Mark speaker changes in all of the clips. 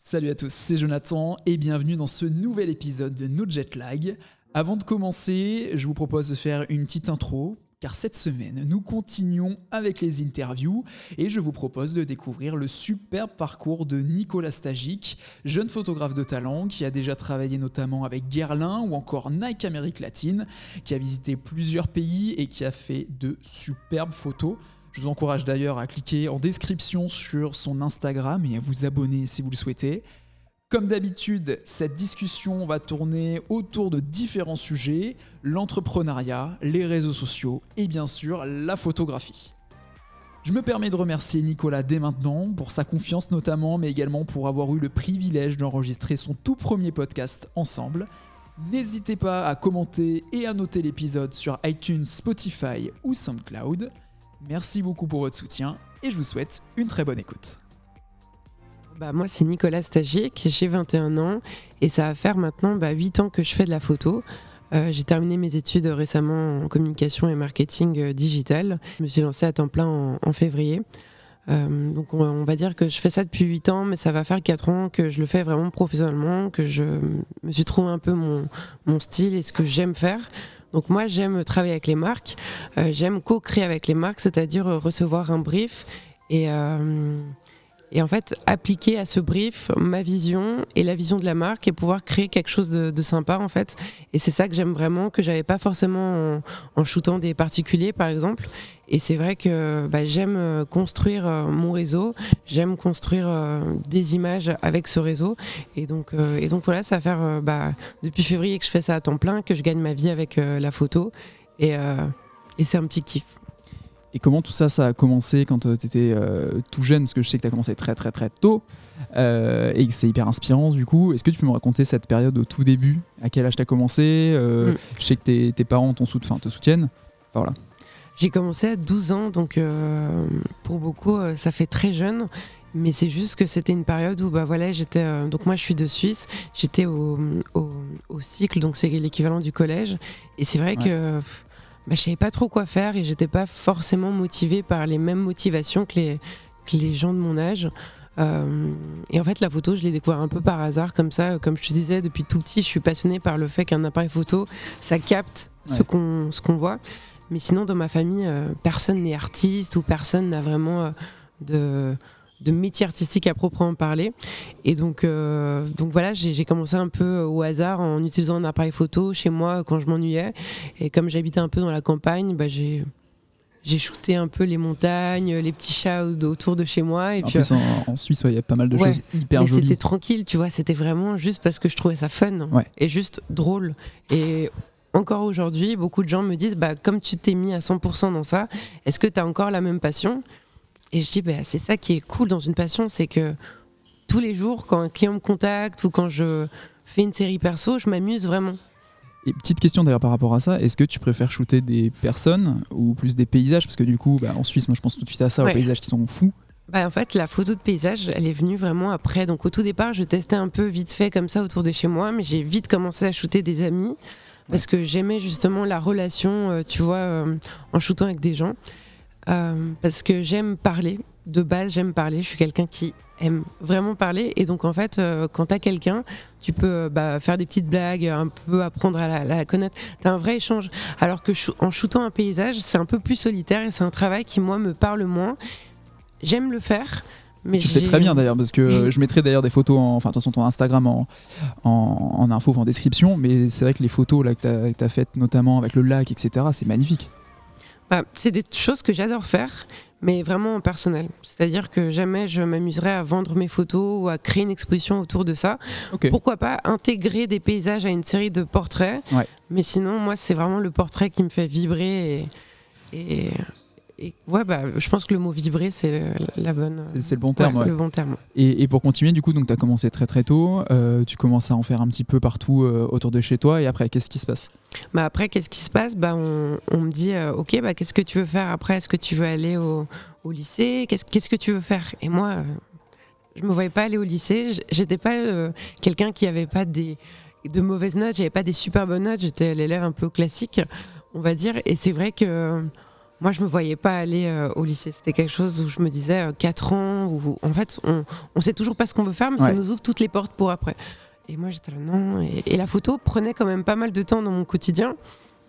Speaker 1: Salut à tous, c'est Jonathan et bienvenue dans ce nouvel épisode de No Jet Lag. Avant de commencer, je vous propose de faire une petite intro car cette semaine, nous continuons avec les interviews et je vous propose de découvrir le superbe parcours de Nicolas Stagic, jeune photographe de talent qui a déjà travaillé notamment avec Guerlain ou encore Nike Amérique latine, qui a visité plusieurs pays et qui a fait de superbes photos. Je vous encourage d'ailleurs à cliquer en description sur son Instagram et à vous abonner si vous le souhaitez. Comme d'habitude, cette discussion va tourner autour de différents sujets, l'entrepreneuriat, les réseaux sociaux et bien sûr la photographie. Je me permets de remercier Nicolas dès maintenant pour sa confiance notamment, mais également pour avoir eu le privilège d'enregistrer son tout premier podcast ensemble. N'hésitez pas à commenter et à noter l'épisode sur iTunes, Spotify ou SoundCloud. Merci beaucoup pour votre soutien et je vous souhaite une très bonne écoute.
Speaker 2: Bah, moi, c'est Nicolas Stagic, j'ai 21 ans et ça va faire maintenant bah, 8 ans que je fais de la photo. Euh, j'ai terminé mes études récemment en communication et marketing euh, digital. Je me suis lancée à temps plein en, février. Euh, donc on, va dire que je fais ça depuis 8 ans, mais ça va faire 4 ans que je le fais vraiment professionnellement, que je me suis trouvé un peu mon style et ce que j'aime faire. Donc moi j'aime travailler avec les marques, j'aime co-créer avec les marques, c'est-à-dire recevoir un brief et et en fait appliquer à ce brief ma vision et la vision de la marque et pouvoir créer quelque chose de, sympa en fait. Et c'est ça que j'aime vraiment que j'avais pas forcément en, shootant des particuliers par exemple. Et c'est vrai que bah, j'aime euh, construire euh, mon réseau. J'aime construire euh, des images avec ce réseau. Et donc et donc voilà ça va faire bah, depuis février que je fais ça à temps plein que je gagne ma vie avec la photo. Et, et c'est un petit kiff
Speaker 1: et comment tout ça, ça a commencé quand euh, tu étais euh, tout jeune? Parce que je sais que tu as commencé très très très tôt euh, et que c'est hyper inspirant du coup. Est-ce que tu peux me raconter cette période au tout début? À quel âge tu as commencé mm. Je sais que tes, tes parents te soutiennent. Enfin, voilà.
Speaker 2: J'ai commencé à 12 ans, donc pour beaucoup, ça fait très jeune. Mais c'est juste que c'était une période où, bah voilà, j'étais. donc moi, je suis de Suisse. J'étais au, au, cycle, donc c'est l'équivalent du collège. Et c'est vrai que bah, je savais pas trop quoi faire et j'étais pas forcément motivée par les mêmes motivations que les, les gens de mon âge. Euh, et en fait, la photo, je l'ai découvert un peu par hasard, comme ça. Comme je te disais, depuis tout petit, je suis passionnée par le fait qu'un appareil photo, ça capte ce qu'on ce qu'on voit. Mais sinon, dans ma famille, euh, personne n'est artiste ou personne n'a vraiment euh, de de métier artistique à proprement parler. Et donc, euh, donc voilà, j'ai commencé un peu au hasard en utilisant un appareil photo chez moi quand je m'ennuyais. Et comme j'habitais un peu dans la campagne, bah, j'ai j'ai shooté un peu les montagnes, les petits chats autour de chez moi. Et
Speaker 1: en puis, en, Suisse, il y a pas mal de choses hyper mais
Speaker 2: C'était tranquille, tu vois. C'était vraiment juste parce que je trouvais ça fun et juste drôle. Et encore aujourd'hui, beaucoup de gens me disent, bah, comme tu t'es mis à 100% dans ça, est-ce que tu as encore la même passion? Et je dis, bah, c'est ça qui est cool dans une passion, c'est que tous les jours, quand un client me contacte ou quand je fais une série perso, je m'amuse vraiment.
Speaker 1: Et petite question d'ailleurs par rapport à ça, est-ce que tu préfères shooter des personnes ou plus des paysages? Parce que du coup, bah, en Suisse, moi je pense tout de suite à ça, aux paysages qui sont fous.
Speaker 2: Bah, en fait, la photo de paysage, elle est venue vraiment après. Donc au tout départ, je testais un peu vite fait comme ça autour de chez moi, mais j'ai vite commencé à shooter des amis parce que j'aimais justement la relation, euh, tu vois, euh, en shootant avec des gens. Euh, parce que j'aime parler. De base, j'aime parler. Je suis quelqu'un qui aime vraiment parler. Et donc, en fait, euh, quand tu as quelqu'un, tu peux euh, bah, faire des petites blagues, un peu apprendre à la, connaître. Tu as un vrai échange. Alors que en shootant un paysage, c'est un peu plus solitaire et c'est un travail qui, moi, me parle moins. J'aime le faire. Mais
Speaker 1: tu fais très bien d'ailleurs parce que je mettrai d'ailleurs des photos, en, enfin de toute façon ton Instagram en, en, info, en description, mais c'est vrai que les photos là, que tu as, faites notamment avec le lac, etc., c'est magnifique.
Speaker 2: Bah, c'est des choses que j'adore faire, mais vraiment en personnel. C'est-à-dire que jamais je m'amuserais à vendre mes photos ou à créer une exposition autour de ça. Pourquoi pas intégrer des paysages à une série de portraits Mais sinon, moi, c'est vraiment le portrait qui me fait vibrer et, et ouais, bah, je pense que le mot vibrer, c'est la bonne.
Speaker 1: C'est le bon terme.
Speaker 2: Le bon terme.
Speaker 1: Et, pour continuer, du coup, donc tu as commencé très très tôt. Euh, tu commences à en faire un petit peu partout euh, autour de chez toi. Et après, qu'est-ce qui se passe?
Speaker 2: Bah Après, qu'est-ce qui se passe? Bah, on, on, me dit euh, Ok, bah, qu'est-ce que tu veux faire après? Est-ce que tu veux aller au, au lycée? Qu'est-ce que tu veux faire? Et moi, je me voyais pas aller au lycée. J'étais pas quelqu'un qui avait pas des, de mauvaises notes. J'avais pas des super bonnes notes. J'étais l'élève un peu classique, on va dire. Et c'est vrai que moi, je me voyais pas aller euh, au lycée. C'était quelque chose où je me disais 4 ans, où en fait, on, on sait toujours pas ce qu'on veut faire, mais ça nous ouvre toutes les portes pour après. Et moi, j'étais là, non. Et, la photo prenait quand même pas mal de temps dans mon quotidien.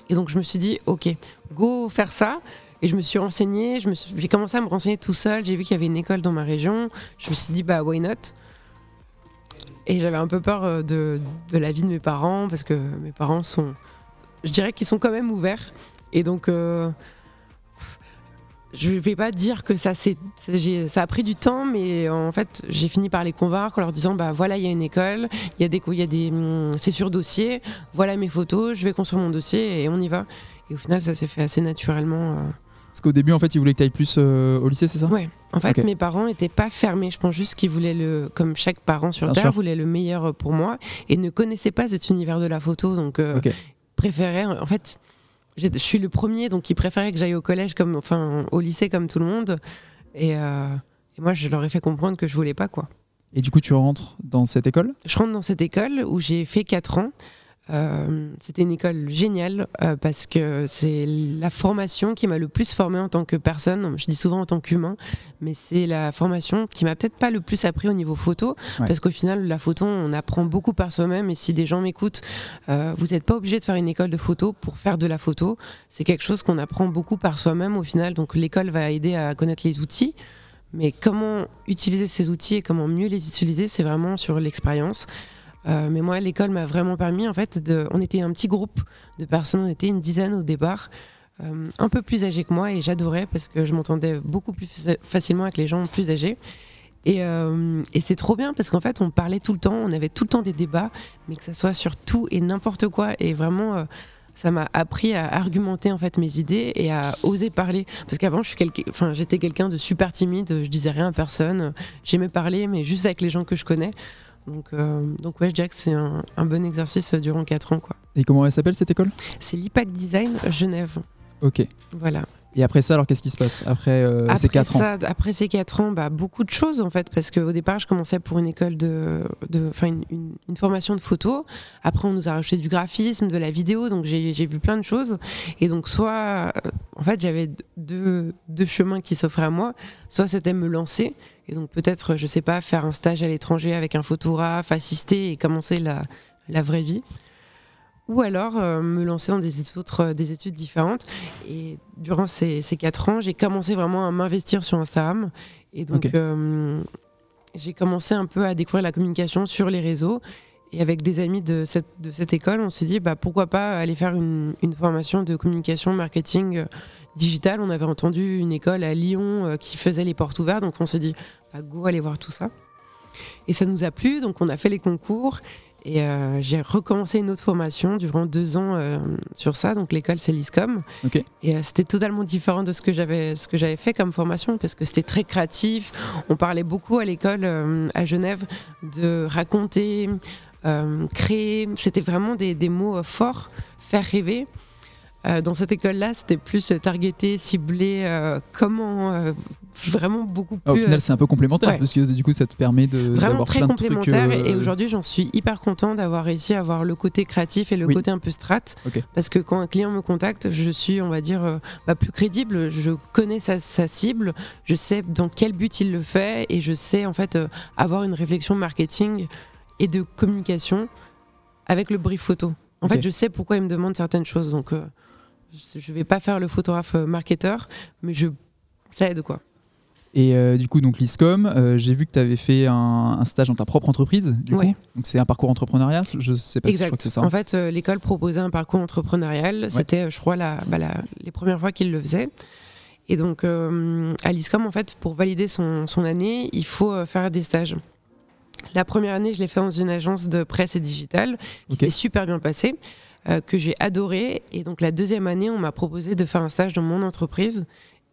Speaker 2: Et donc, je me suis dit, OK, go faire ça. Et je me suis renseignée, j'ai commencé à me renseigner tout seul. J'ai vu qu'il y avait une école dans ma région. Je me suis dit, bah, why not? Et j'avais un peu peur euh, de, de, la vie de mes parents, parce que mes parents sont, je dirais qu'ils sont quand même ouverts. Et donc, euh, je vais pas dire que ça, ça a pris du temps, mais en fait, j'ai fini par les convaincre en leur disant bah voilà, il y a une école, il y a des, il y a des, hum, c'est sur dossier, voilà mes photos, je vais construire mon dossier et on y va. Et au final, ça s'est fait assez naturellement. Euh.
Speaker 1: Parce qu'au début, en fait, ils voulaient que tu ailles plus euh, au lycée, c'est ça?
Speaker 2: Ouais. En fait, mes parents n'étaient pas fermés. Je pense juste qu'ils voulaient le, comme chaque parent sur Terre, voulait le meilleur pour moi et ne connaissaient pas cet univers de la photo, donc euh, préféraient. En fait je suis le premier, donc ils préféraient que j'aille au collège, comme, enfin au lycée comme tout le monde. Et, euh, et, moi, je leur ai fait comprendre que je voulais pas, quoi.
Speaker 1: Et du coup, tu rentres dans cette école?
Speaker 2: Je rentre dans cette école où j'ai fait 4 ans. Euh, c'était une école géniale euh, parce que c'est la formation qui m'a le plus formé en tant que personne. Je dis souvent en tant qu'humain, mais c'est la formation qui m'a peut-être pas le plus appris au niveau photo parce qu'au final, la photo, on apprend beaucoup par soi-même. Et si des gens m'écoutent, euh, vous n'êtes pas obligé de faire une école de photo pour faire de la photo. C'est quelque chose qu'on apprend beaucoup par soi-même au final. Donc l'école va aider à connaître les outils. Mais comment utiliser ces outils et comment mieux les utiliser, c'est vraiment sur l'expérience. Euh, mais moi, l'école m'a vraiment permis, en fait, de... on était un petit groupe de personnes, on était une dizaine au départ, euh, un peu plus âgés que moi, et j'adorais parce que je m'entendais beaucoup plus facilement avec les gens plus âgés. Et, euh, et c'est trop bien parce qu'en fait, on parlait tout le temps, on avait tout le temps des débats, mais que ça soit sur tout et n'importe quoi. Et vraiment, ça m'a appris à argumenter en fait mes idées et à oser parler. Parce qu'avant, enfin, j'étais quelqu'un de super timide, je disais rien à personne. J'aimais parler, mais juste avec les gens que je connais. Donc, euh, donc ouais, je dirais que c'est un, bon exercice durant 4 ans. Quoi.
Speaker 1: Et comment elle s'appelle cette école?
Speaker 2: C'est l'IPAC Design Genève.
Speaker 1: Ok.
Speaker 2: Voilà.
Speaker 1: Et après ça, alors qu'est-ce qui se passe après, euh, ces 4 ans
Speaker 2: Après ces 4 ans, bah, beaucoup de choses en fait, parce qu'au départ, je commençais pour une école de. de une, une, une, formation de photo. Après, on nous a rajouté du graphisme, de la vidéo, donc j'ai vu plein de choses. Et donc, soit. En fait, j'avais deux, deux chemins qui s'offraient à moi. Soit c'était me lancer et donc peut-être, je sais pas, faire un stage à l'étranger avec un photographe, assister et commencer la, la vraie vie. Ou alors euh, me lancer dans des études, euh, des études différentes. Et durant ces, ces quatre ans, j'ai commencé vraiment à m'investir sur Instagram. Et donc euh, j'ai commencé un peu à découvrir la communication sur les réseaux. Et avec des amis de cette, de cette école, on s'est dit bah, pourquoi pas aller faire une, une formation de communication, marketing digital. On avait entendu une école à Lyon qui faisait les portes ouvertes. Donc on s'est dit à go aller voir tout ça. Et ça nous a plu, donc on a fait les concours. Et euh, j'ai recommencé une autre formation durant deux ans euh, sur ça. Donc l'école, c'est l'ISCOM. Et euh, c'était totalement différent de ce que j'avais ce que j'avais fait comme formation parce que c'était très créatif. On parlait beaucoup à l'école à Genève de raconter, créer. C'était vraiment des, des mots forts, faire rêver. Euh, dans cette école-là, c'était plus targeté, ciblé, euh, comment euh, vraiment beaucoup plus.
Speaker 1: au final, c'est un peu complémentaire parce que du coup, ça te permet de
Speaker 2: vraiment très complémentaire. Et aujourd'hui, j'en suis hyper content d'avoir réussi à avoir le côté créatif et le côté un peu strat. Parce que quand un client me contacte, je suis, on va dire, bah, plus crédible. Je connais sa, cible, je sais dans quel but il le fait et je sais en fait avoir une réflexion marketing et de communication avec le brief photo. En fait, je sais pourquoi il me demande certaines choses. Donc, je vais pas faire le photographe euh, marketeur, mais je, ça aide quoi.
Speaker 1: Et euh, du coup, donc l'ISCOM, euh, j'ai vu que tu avais fait un, stage dans ta propre entreprise. Du coup. Donc c'est un parcours entrepreneurial, je sais pas si je crois que c'est ça.
Speaker 2: En fait, l'école proposait un parcours entrepreneurial. C'était, je crois, la, bah, la, les premières fois qu'il le faisait. Et donc à l'ISCOM, en fait, pour valider son, son année, il faut faire des stages. La première année, je l'ai fait dans une agence de presse et digitale qui s'est super bien passée. Euh, que j'ai adoré. Et donc la deuxième année, on m'a proposé de faire un stage dans mon entreprise.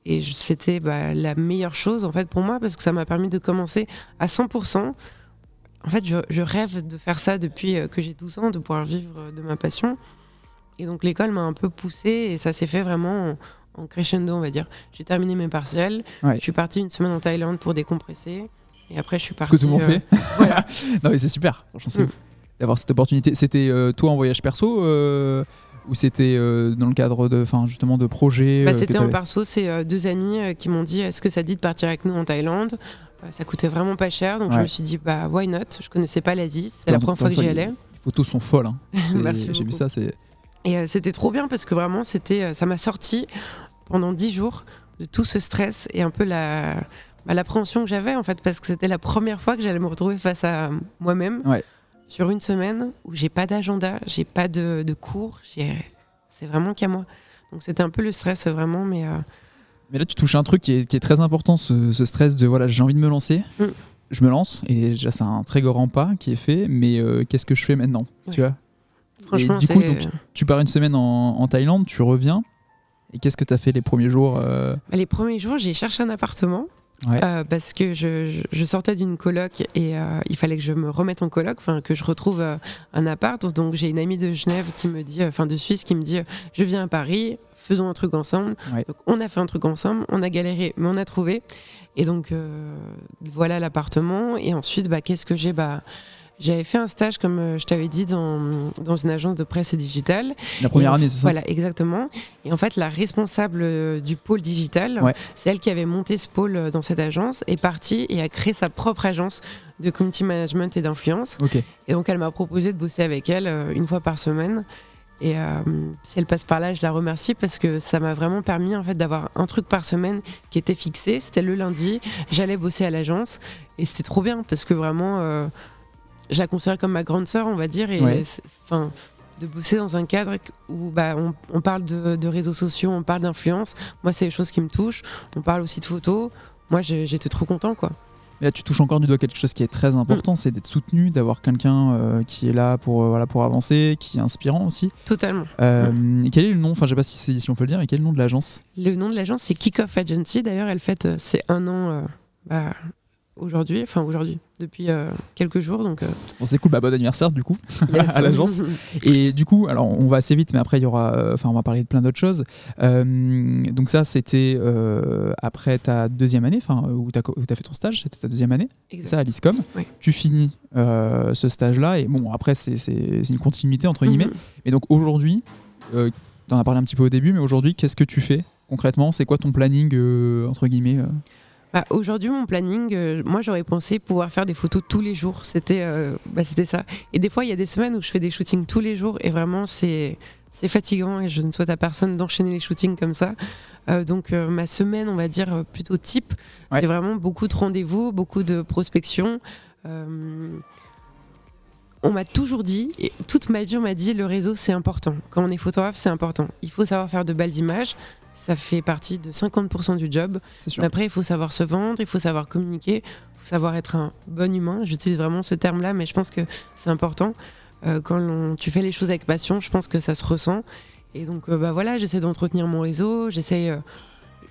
Speaker 2: Et c'était bah, la meilleure chose en fait pour moi parce que ça m'a permis de commencer à 100%. En fait, je, rêve de faire ça depuis euh, que j'ai 12 ans, de pouvoir vivre de ma passion. Et donc l'école m'a un peu poussé et ça s'est fait vraiment en, crescendo, on va dire. J'ai terminé mes partiels. Je suis partie une semaine en Thaïlande pour décompresser. Et après, je suis partie.
Speaker 1: Ce que tout le monde fait. voilà. non, mais c'est super. Franchement, c'est mm. ouf d'avoir cette opportunité. C'était euh, toi en voyage perso euh, Ou c'était dans le cadre de, enfin justement de projets
Speaker 2: bah, C'était en perso, c'est deux amis qui m'ont dit est-ce que ça dit de partir avec nous en Thaïlande? Ça coûtait vraiment pas cher, donc je me suis dit bah why not? Je connaissais pas l'Asie, c'était la première fois que j'y allais.
Speaker 1: Les photos sont folles. Hein. J'ai vu ça, c'est.
Speaker 2: Et c'était trop bien parce que vraiment c'était, ça m'a sorti pendant dix jours de tout ce stress et un peu la bah, l'appréhension que j'avais en fait parce que c'était la première fois que j'allais me retrouver face à moi-même sur une semaine où j'ai pas d'agenda, j'ai pas de, de cours, c'est vraiment qu'à moi. Donc c'était un peu le stress vraiment, mais. Euh,
Speaker 1: mais là tu touches un truc qui est, qui est très important, ce, ce, stress de voilà j'ai envie de me lancer. Mm. Je me lance et déjà c'est un très grand pas qui est fait, mais euh, qu'est-ce que je fais maintenant Tu vois?
Speaker 2: Franchement,
Speaker 1: du coup, tu pars une semaine en, en Thaïlande, tu reviens, et qu'est-ce que tu as fait les premiers jours euh?
Speaker 2: Bah, Les premiers jours, j'ai cherché un appartement. Euh, parce que je, sortais d'une coloc et euh, il fallait que je me remette en coloc, enfin que je retrouve un appart. Donc j'ai une amie de Genève qui me dit, enfin de Suisse, qui me dit, je viens à Paris, faisons un truc ensemble. Donc on a fait un truc ensemble, on a galéré, mais on a trouvé. Et donc voilà l'appartement. Et ensuite, bah, qu'est-ce que j'ai? Bah, j'avais fait un stage, comme euh, je t'avais dit, dans, dans, une agence de presse et digitale.
Speaker 1: La première année, c'est ça
Speaker 2: Voilà, exactement. Et en fait, la responsable euh, du pôle digital, c'est elle qui avait monté ce pôle euh, dans cette agence, est partie et a créé sa propre agence de community management et d'influence. Et donc, elle m'a proposé de bosser avec elle une fois par semaine. Et si elle passe par là, je la remercie parce que ça m'a vraiment permis en fait d'avoir un truc par semaine qui était fixé. C'était le lundi, j'allais bosser à l'agence et c'était trop bien parce que vraiment je la considère comme ma grande sœur, on va dire. Et enfin, de bosser dans un cadre où bah, on, parle de, réseaux sociaux, on parle d'influence. Moi, c'est des choses qui me touchent. On parle aussi de photos. Moi, j'étais trop content, quoi.
Speaker 1: Mais là, tu touches encore du doigt quelque chose qui est très important, mm. c'est d'être soutenu, d'avoir quelqu'un euh, qui est là pour, euh, voilà, pour avancer, qui est inspirant aussi.
Speaker 2: Totalement.
Speaker 1: Euh, et quel est le nom Enfin, je sais pas si, si on peut le dire. Et quel est le nom de l'agence?
Speaker 2: Le nom de l'agence, c'est Kickoff Agency. D'ailleurs, elle fête c'est un an bah, aujourd'hui, enfin aujourd'hui, depuis euh, quelques jours. Donc, euh.
Speaker 1: bon, c'est cool, bah, bon anniversaire du coup à l'agence. Et du coup, alors on va assez vite, mais après il y aura, euh, enfin on va parler de plein d'autres choses. donc ça, c'était après ta deuxième année, enfin où tu as, fait ton stage, c'était ta deuxième année, c'est ça à l'ISCOM. Tu finis ce stage-là et bon après c'est une continuité entre guillemets. Mm-hmm. Mais donc aujourd'hui, tu en as parlé un petit peu au début, mais aujourd'hui, qu'est-ce que tu fais concrètement? C'est quoi ton planning entre guillemets
Speaker 2: bah, aujourd'hui, mon planning, euh, moi j'aurais pensé pouvoir faire des photos tous les jours. C'était euh, bah, ça. Et des fois, il y a des semaines où je fais des shootings tous les jours et vraiment c'est fatigant et je ne souhaite à personne d'enchaîner les shootings comme ça. Euh, donc ma semaine, on va dire plutôt type, c'est vraiment beaucoup de rendez-vous, beaucoup de prospection. on m'a toujours dit, et toute ma vie on m'a dit, le réseau c'est important. Quand on est photographe, c'est important. Il faut savoir faire de belles images ça fait partie de 50% du job. Après, il faut savoir se vendre, il faut savoir communiquer, il faut savoir être un bon humain. J'utilise vraiment ce terme-là, mais je pense que c'est important. Euh, quand tu fais les choses avec passion, je pense que ça se ressent. Et donc, euh, bah voilà, j'essaie d'entretenir mon réseau, j'essaie. Euh,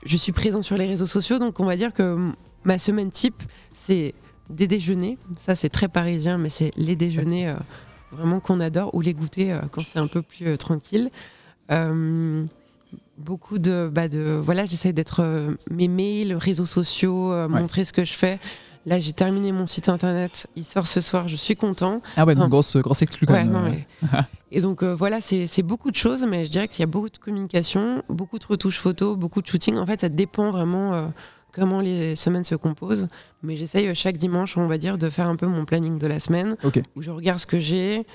Speaker 2: je suis présent sur les réseaux sociaux, donc on va dire que ma semaine type, c'est des déjeuners. Ça, c'est très parisien, mais c'est les déjeuners vraiment qu'on adore, ou les goûter quand c'est un peu plus tranquille beaucoup de, bah de voilà, j'essaie d'être euh, mes mails, réseaux sociaux, euh, montrer ce que je fais. Là, j'ai terminé mon site internet. Il sort ce soir. Je suis content.
Speaker 1: Ah ouais, donc grosse, grosse exclu quand même.
Speaker 2: et donc euh, voilà, c'est beaucoup de choses, mais je dirais qu'il y a beaucoup de communication, beaucoup de retouches photos, beaucoup de shooting. En fait, ça dépend vraiment comment les semaines se composent. Mais j'essaye chaque dimanche, on va dire, de faire un peu mon planning de la semaine, où je regarde ce que j'ai,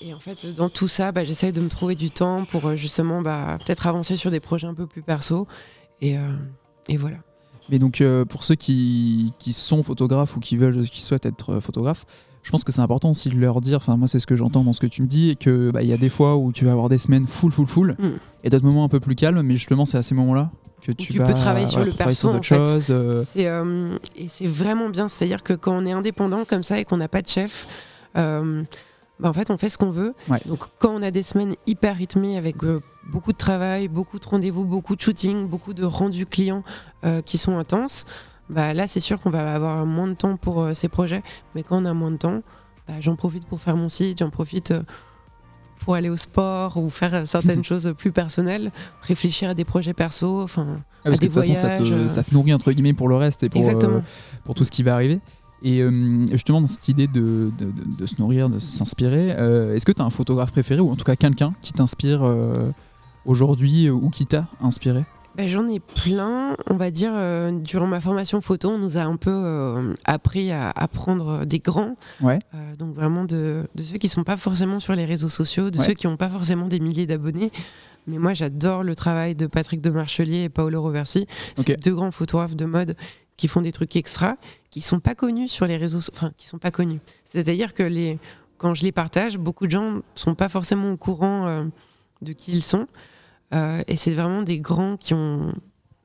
Speaker 2: et en fait, dans tout ça, bah, j'essaye de me trouver du temps pour euh, justement bah, peut-être avancer sur des projets un peu plus perso. Et, euh, et voilà.
Speaker 1: Mais donc, euh, pour ceux qui, qui, sont photographes ou qui veulent, qui souhaitent être photographes, je pense que c'est important aussi de leur dire, enfin moi c'est ce que j'entends dans ce que tu me dis, et que bah, il y a des fois où tu vas avoir des semaines full, full, full, mm. et d'autres moments un peu plus calmes, mais justement c'est à ces moments-là que tu,
Speaker 2: tu peux travailler sur le perso en fait. et c'est vraiment bien, c'est-à-dire que quand on est indépendant comme ça et qu'on n'a pas de chef, bah, en fait, on fait ce qu'on veut. Donc, quand on a des semaines hyper rythmées avec euh, beaucoup de travail, beaucoup de rendez-vous, beaucoup de shooting, beaucoup de rendus clients euh, qui sont intenses, bah, là, c'est sûr qu'on va avoir moins de temps pour euh, ces projets. Mais quand on a moins de temps, bah, j'en profite pour faire mon site, j'en profite pour aller au sport ou faire certaines choses plus personnelles, réfléchir à des projets perso, enfin,
Speaker 1: ah, à des voyages. ça, te, ça, te, nourrit entre guillemets pour le reste et pour, pour tout ce qui va arriver. Et euh, justement, dans cette idée de, de- de- de se nourrir, de s'inspirer, euh, est-ce que tu as un photographe préféré ou en tout cas quelqu'un qui t'inspire euh, aujourd'hui ou qui t'a inspiré?
Speaker 2: Ben, J'en ai plein, on va dire, durant ma formation photo, on nous a un peu appris à apprendre des grands,
Speaker 1: Ouais.
Speaker 2: Donc vraiment de, ceux qui sont pas forcément sur les réseaux sociaux, de
Speaker 1: Ouais.
Speaker 2: ceux qui n'ont pas forcément des milliers d'abonnés. Mais moi, j'adore le travail de Patrick de Marchelier et Paolo Roversi. C'est deux grands photographes de mode qui font des trucs extra, qui sont pas connus sur les réseaux, enfin, qui sont pas connus. C'est-à-dire que les, quand je les partage, beaucoup de gens sont pas forcément au courant euh, de qui ils sont. Euh, et c'est vraiment des grands qui ont,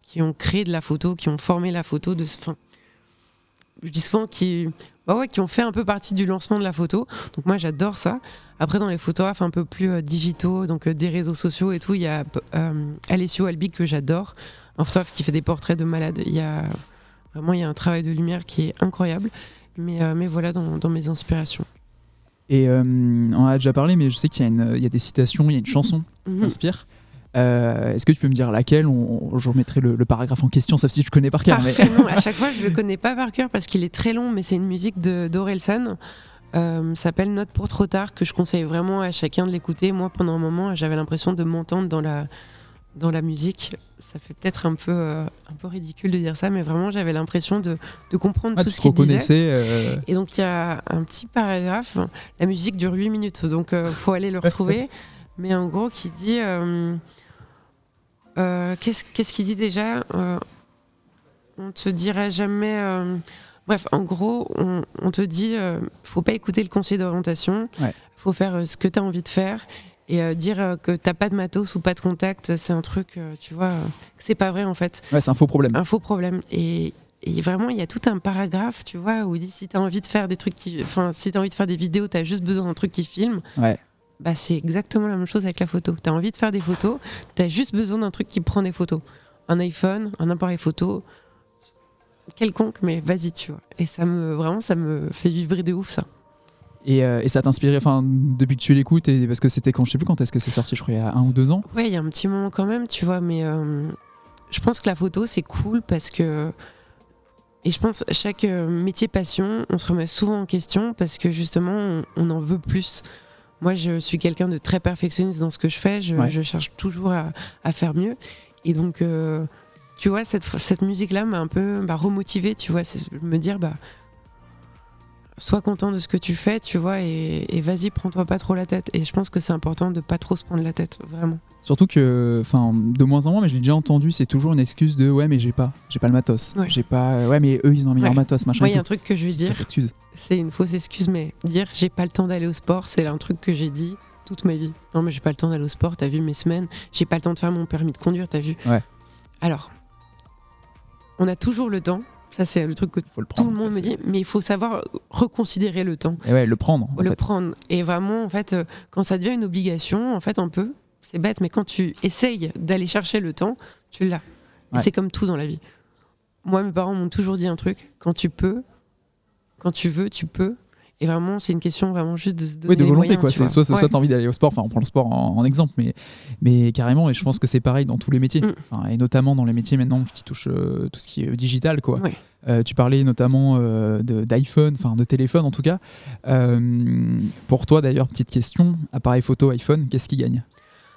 Speaker 2: qui ont créé de la photo, qui ont formé la photo de. Enfin, je dis souvent qui, bah ouais, qui ont fait un peu partie du lancement de la photo. Donc moi j'adore ça. Après dans les photographes un peu plus euh, digitaux, donc des réseaux sociaux et tout, il y a Alessio Albi que j'adore, un photographe qui fait des portraits de malades. Il y a vraiment il y a un travail de lumière qui est incroyable. Mais, euh, mais voilà dans, dans mes inspirations.
Speaker 1: Et euh, on en a déjà parlé, mais je sais qu'il y, a y des citations, il y a une chanson qui
Speaker 2: Mhm.
Speaker 1: t'inspire. Euh, Est-ce que tu peux me dire laquelle? On, on- Je remettrai le, le paragraphe en question, sauf si je connais par cœur. mais-
Speaker 2: Parfait, non, à chaque fois, je le connais pas par cœur parce qu'il est très long, mais c'est une musique de d'Orelsan. Euh, s'appelle Note pour trop tard que je conseille vraiment à chacun de l'écouter. Moi, pendant un moment, j'avais l'impression de m'entendre dans la dans la musique. Ça fait peut-être un peu euh, un peu ridicule de dire ça, mais vraiment, j'avais l'impression de, de comprendre
Speaker 1: Ah,
Speaker 2: tout ce qu'il disait.
Speaker 1: euh,
Speaker 2: Et donc, il y a un petit paragraphe. La musique dure 8 minutes, donc il faut aller le retrouver. Mais en gros, qui dit. euh, euh, Qu'est-ce qu'est-ce qu'il dit déjà Euh, On te dira jamais. euh, Bref, en gros, on, on te dit euh, faut pas écouter le conseil d'orientation.
Speaker 1: Ouais.
Speaker 2: faut faire euh, ce que tu as envie de faire. Et euh, dire euh, que t'as pas de matos ou pas de contact, c'est un truc, euh, tu vois, c'est pas vrai en fait
Speaker 1: Ouais, c'est un faux problème.
Speaker 2: un faux problème. Et, et vraiment, il y a tout un paragraphe, tu vois, où il dit si tu as envie de faire des trucs qui. Enfin, si tu envie de faire des vidéos, tu as juste besoin d'un truc qui filme.
Speaker 1: Ouais.
Speaker 2: Bah, c'est exactement la même chose avec la photo. Tu as envie de faire des photos, tu as juste besoin d'un truc qui prend des photos. Un iPhone, un appareil photo, quelconque, mais vas-y, tu vois. Et ça me. Vraiment, ça me fait vibrer de ouf, ça.
Speaker 1: Et, euh, et ça t'a inspiré, enfin, depuis que tu l'écoutes, et parce que c'était quand je sais plus quand est-ce que c'est sorti, je crois il y a un ou deux ans.
Speaker 2: Ouais, il y a un petit moment quand même, tu vois, mais euh, je pense que la photo, c'est cool parce que. Et je pense chaque euh, métier passion, on se remet souvent en question parce que justement, on, on en veut plus. Moi, je suis quelqu'un de très perfectionniste dans ce que je fais. Je,
Speaker 1: Ouais.
Speaker 2: je cherche toujours à, à faire mieux. Et donc, euh, tu vois, cette, cette musique-là m'a un peu bah, remotivée, tu vois. C'est me dire, bah, sois content de ce que tu fais, tu vois, et, et vas-y, prends-toi pas trop la tête. Et je pense que c'est important de pas trop se prendre la tête, vraiment.
Speaker 1: Surtout que, enfin, de moins en moins, mais je l'ai déjà entendu, c'est toujours une excuse de ouais, mais j'ai pas, j'ai pas le matos.
Speaker 2: Ouais.
Speaker 1: J'ai pas, ouais, mais eux ils ont meilleur
Speaker 2: Ouais.
Speaker 1: matos, machin.
Speaker 2: Moi, il y a un truc que je vais
Speaker 1: C'est
Speaker 2: dire, c'est une fausse excuse, mais dire j'ai pas le temps d'aller au sport, c'est un truc que j'ai dit toute ma vie. Non, mais j'ai pas le temps d'aller au sport, t'as vu mes semaines, j'ai pas le temps de faire mon permis de conduire, t'as vu.
Speaker 1: Ouais.
Speaker 2: Alors, on a toujours le temps, ça c'est le truc que tout le monde me dit, mais il faut savoir reconsidérer le temps,
Speaker 1: Et ouais, le prendre. en
Speaker 2: le
Speaker 1: fait.
Speaker 2: prendre. Et vraiment, en fait, euh, quand ça devient une obligation, en fait, un peu, c'est bête, mais quand tu essayes d'aller chercher le temps, tu l'as. Et c'est comme tout dans la vie. Moi, mes parents m'ont toujours dit un truc quand tu peux, quand tu veux, tu peux. Et vraiment, c'est une question vraiment juste de
Speaker 1: Oui, de volonté,
Speaker 2: moyens,
Speaker 1: quoi. C'est soit, soit
Speaker 2: Ouais.
Speaker 1: t'as envie d'aller au sport, enfin, on prend le sport en, en exemple, mais, mais carrément, et je pense que c'est pareil dans tous les métiers,
Speaker 2: Mm.
Speaker 1: Enfin, et notamment dans les métiers maintenant qui touchent euh, tout ce qui est digital, quoi.
Speaker 2: Ouais.
Speaker 1: Euh, tu parlais notamment euh, d'iPhone, enfin de téléphone en tout cas. Pour toi, d'ailleurs, petite question appareil photo, iPhone, qu'est-ce qui gagne?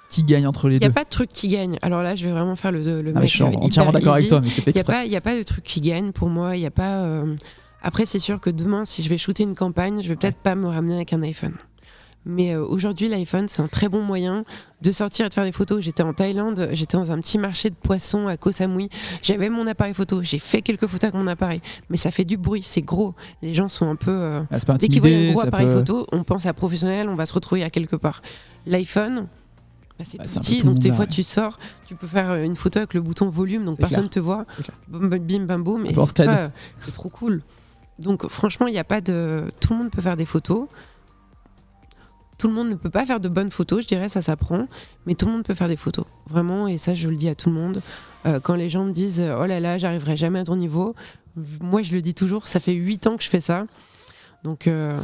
Speaker 1: Qui gagne entre les
Speaker 2: Il n'y a
Speaker 1: deux?
Speaker 2: pas de truc qui gagne. Alors là, je vais vraiment faire le, le
Speaker 1: Ah,
Speaker 2: mec
Speaker 1: Je suis entièrement d'accord avec toi, mais c'est fait
Speaker 2: Il n'y a, pas- de truc qui gagne pour moi. Il y a pas. euh, Après, c'est sûr que demain, si je vais shooter une campagne, je vais peut-être pas me ramener avec un iPhone. Mais euh, aujourd'hui, l'iPhone, c'est un très bon moyen de sortir et de faire des photos. J'étais en Thaïlande, j'étais dans un petit marché de poissons à Koh Samui. J'avais mon appareil photo, j'ai fait quelques photos avec mon appareil. Mais ça fait du bruit, c'est gros. Les gens sont un peu. euh,
Speaker 1: Ah, pas
Speaker 2: Dès qu'ils voient un gros appareil
Speaker 1: peut-
Speaker 2: photo, on pense à professionnel, on va se retrouver à quelque part. L'iPhone, bah, c'est
Speaker 1: Bah,
Speaker 2: petit, donc des fois
Speaker 1: ouais.
Speaker 2: tu sors, tu peux faire euh, une photo avec le bouton volume, donc personne
Speaker 1: clair.
Speaker 2: te voit. Bim, bim, bam, boum. Et c'est trop cool. Donc franchement, il n'y a pas de. Tout le monde peut faire des photos. Tout le monde ne peut pas faire de bonnes photos, je dirais, ça s'apprend, mais tout le monde peut faire des photos, vraiment, et ça je le dis à tout le monde. Euh, quand les gens me disent oh là là, j'arriverai jamais à ton niveau, moi je le dis toujours, ça fait 8 ans que je fais ça, donc euh,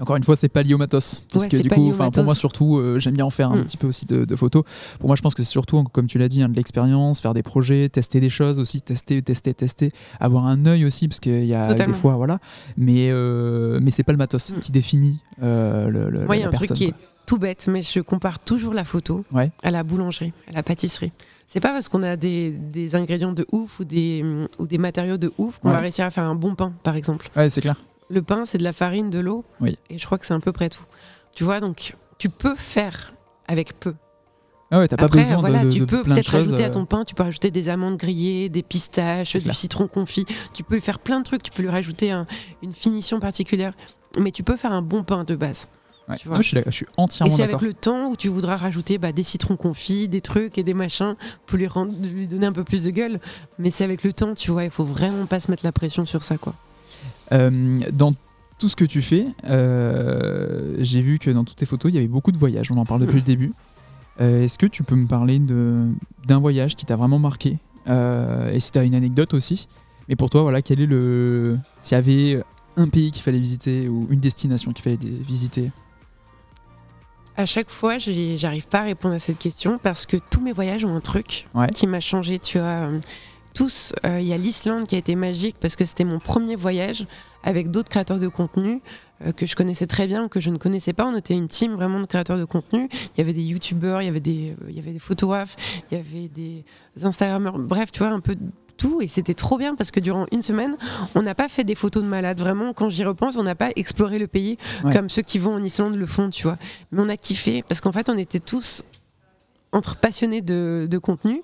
Speaker 1: encore une fois, c'est pas lié au matos. Parce
Speaker 2: Ouais,
Speaker 1: que du coup, pour moi surtout, euh, j'aime bien en faire un
Speaker 2: Mm.
Speaker 1: petit peu aussi de, de photos. Pour moi, je pense que c'est surtout, comme tu l'as dit, hein, de l'expérience, faire des projets, tester des choses aussi, tester, tester, tester, avoir un œil aussi, parce qu'il y a des
Speaker 2: Totalement.
Speaker 1: fois, voilà. Mais, euh, mais c'est pas le matos
Speaker 2: Mm.
Speaker 1: qui définit euh, le, le-
Speaker 2: Moi, il y a
Speaker 1: la
Speaker 2: un truc qui est tout bête, mais je compare toujours la photo
Speaker 1: Ouais.
Speaker 2: à la boulangerie, à la pâtisserie. C'est pas parce qu'on a des, des ingrédients de ouf ou des, ou des matériaux de ouf qu'on
Speaker 1: Ouais.
Speaker 2: va réussir à faire un bon pain, par exemple.
Speaker 1: Ouais, c'est clair.
Speaker 2: Le pain, c'est de la farine, de l'eau,
Speaker 1: Oui.
Speaker 2: et je crois que c'est à peu près tout. Tu vois, donc tu peux faire avec peu.
Speaker 1: Ah ouais, t'as pas besoin
Speaker 2: voilà,
Speaker 1: de, de-
Speaker 2: tu peux peut-être
Speaker 1: choses.
Speaker 2: rajouter à
Speaker 1: euh,
Speaker 2: ton pain, tu peux rajouter des amandes grillées, des pistaches, du
Speaker 1: clair.
Speaker 2: citron confit. Tu peux faire plein de trucs, tu peux lui rajouter un- une finition particulière. Mais tu peux faire un bon pain de base.
Speaker 1: ouais.
Speaker 2: tu vois.
Speaker 1: Ah, je, suis, je suis
Speaker 2: Et
Speaker 1: entièrement
Speaker 2: c'est avec le temps où tu voudras rajouter bah, des citrons confits, des trucs et des machins pour lui, rendre, lui donner un peu plus de gueule. Mais c'est avec le temps, tu vois, il faut vraiment pas se mettre la pression sur ça, quoi.
Speaker 1: Euh, dans tout ce que tu fais, euh, j'ai vu que dans toutes tes photos, il y avait beaucoup de voyages. On en parle depuis le début. Euh, Est-ce que tu peux me parler d'un voyage qui t'a vraiment marqué? Et si tu as une anecdote aussi. Mais pour toi, voilà, quel est le. S'il y avait un pays qu'il fallait visiter ou une destination qu'il fallait visiter?
Speaker 2: À chaque fois, j'arrive pas à répondre à cette question parce que tous mes voyages ont un truc
Speaker 1: Ouais.
Speaker 2: qui m'a changé, tu vois. Tous, euh, il y a l'Islande qui a été magique parce que c'était mon premier voyage avec d'autres créateurs de contenu euh, que je connaissais très bien, que je ne connaissais pas. On était une team vraiment de créateurs de contenu. Il y avait des youtubeurs, il y avait des, euh, il y avait des photographes, il y avait des instagrammeurs, bref, tu vois, un peu tout. Et c'était trop bien parce que durant une semaine, on n'a pas fait des photos de malades. Vraiment, quand j'y repense, on n'a pas exploré le pays
Speaker 1: Ouais.
Speaker 2: comme ceux qui vont en Islande le font, tu vois. Mais on a kiffé parce qu'en fait, on était tous entre passionnés de, de contenu.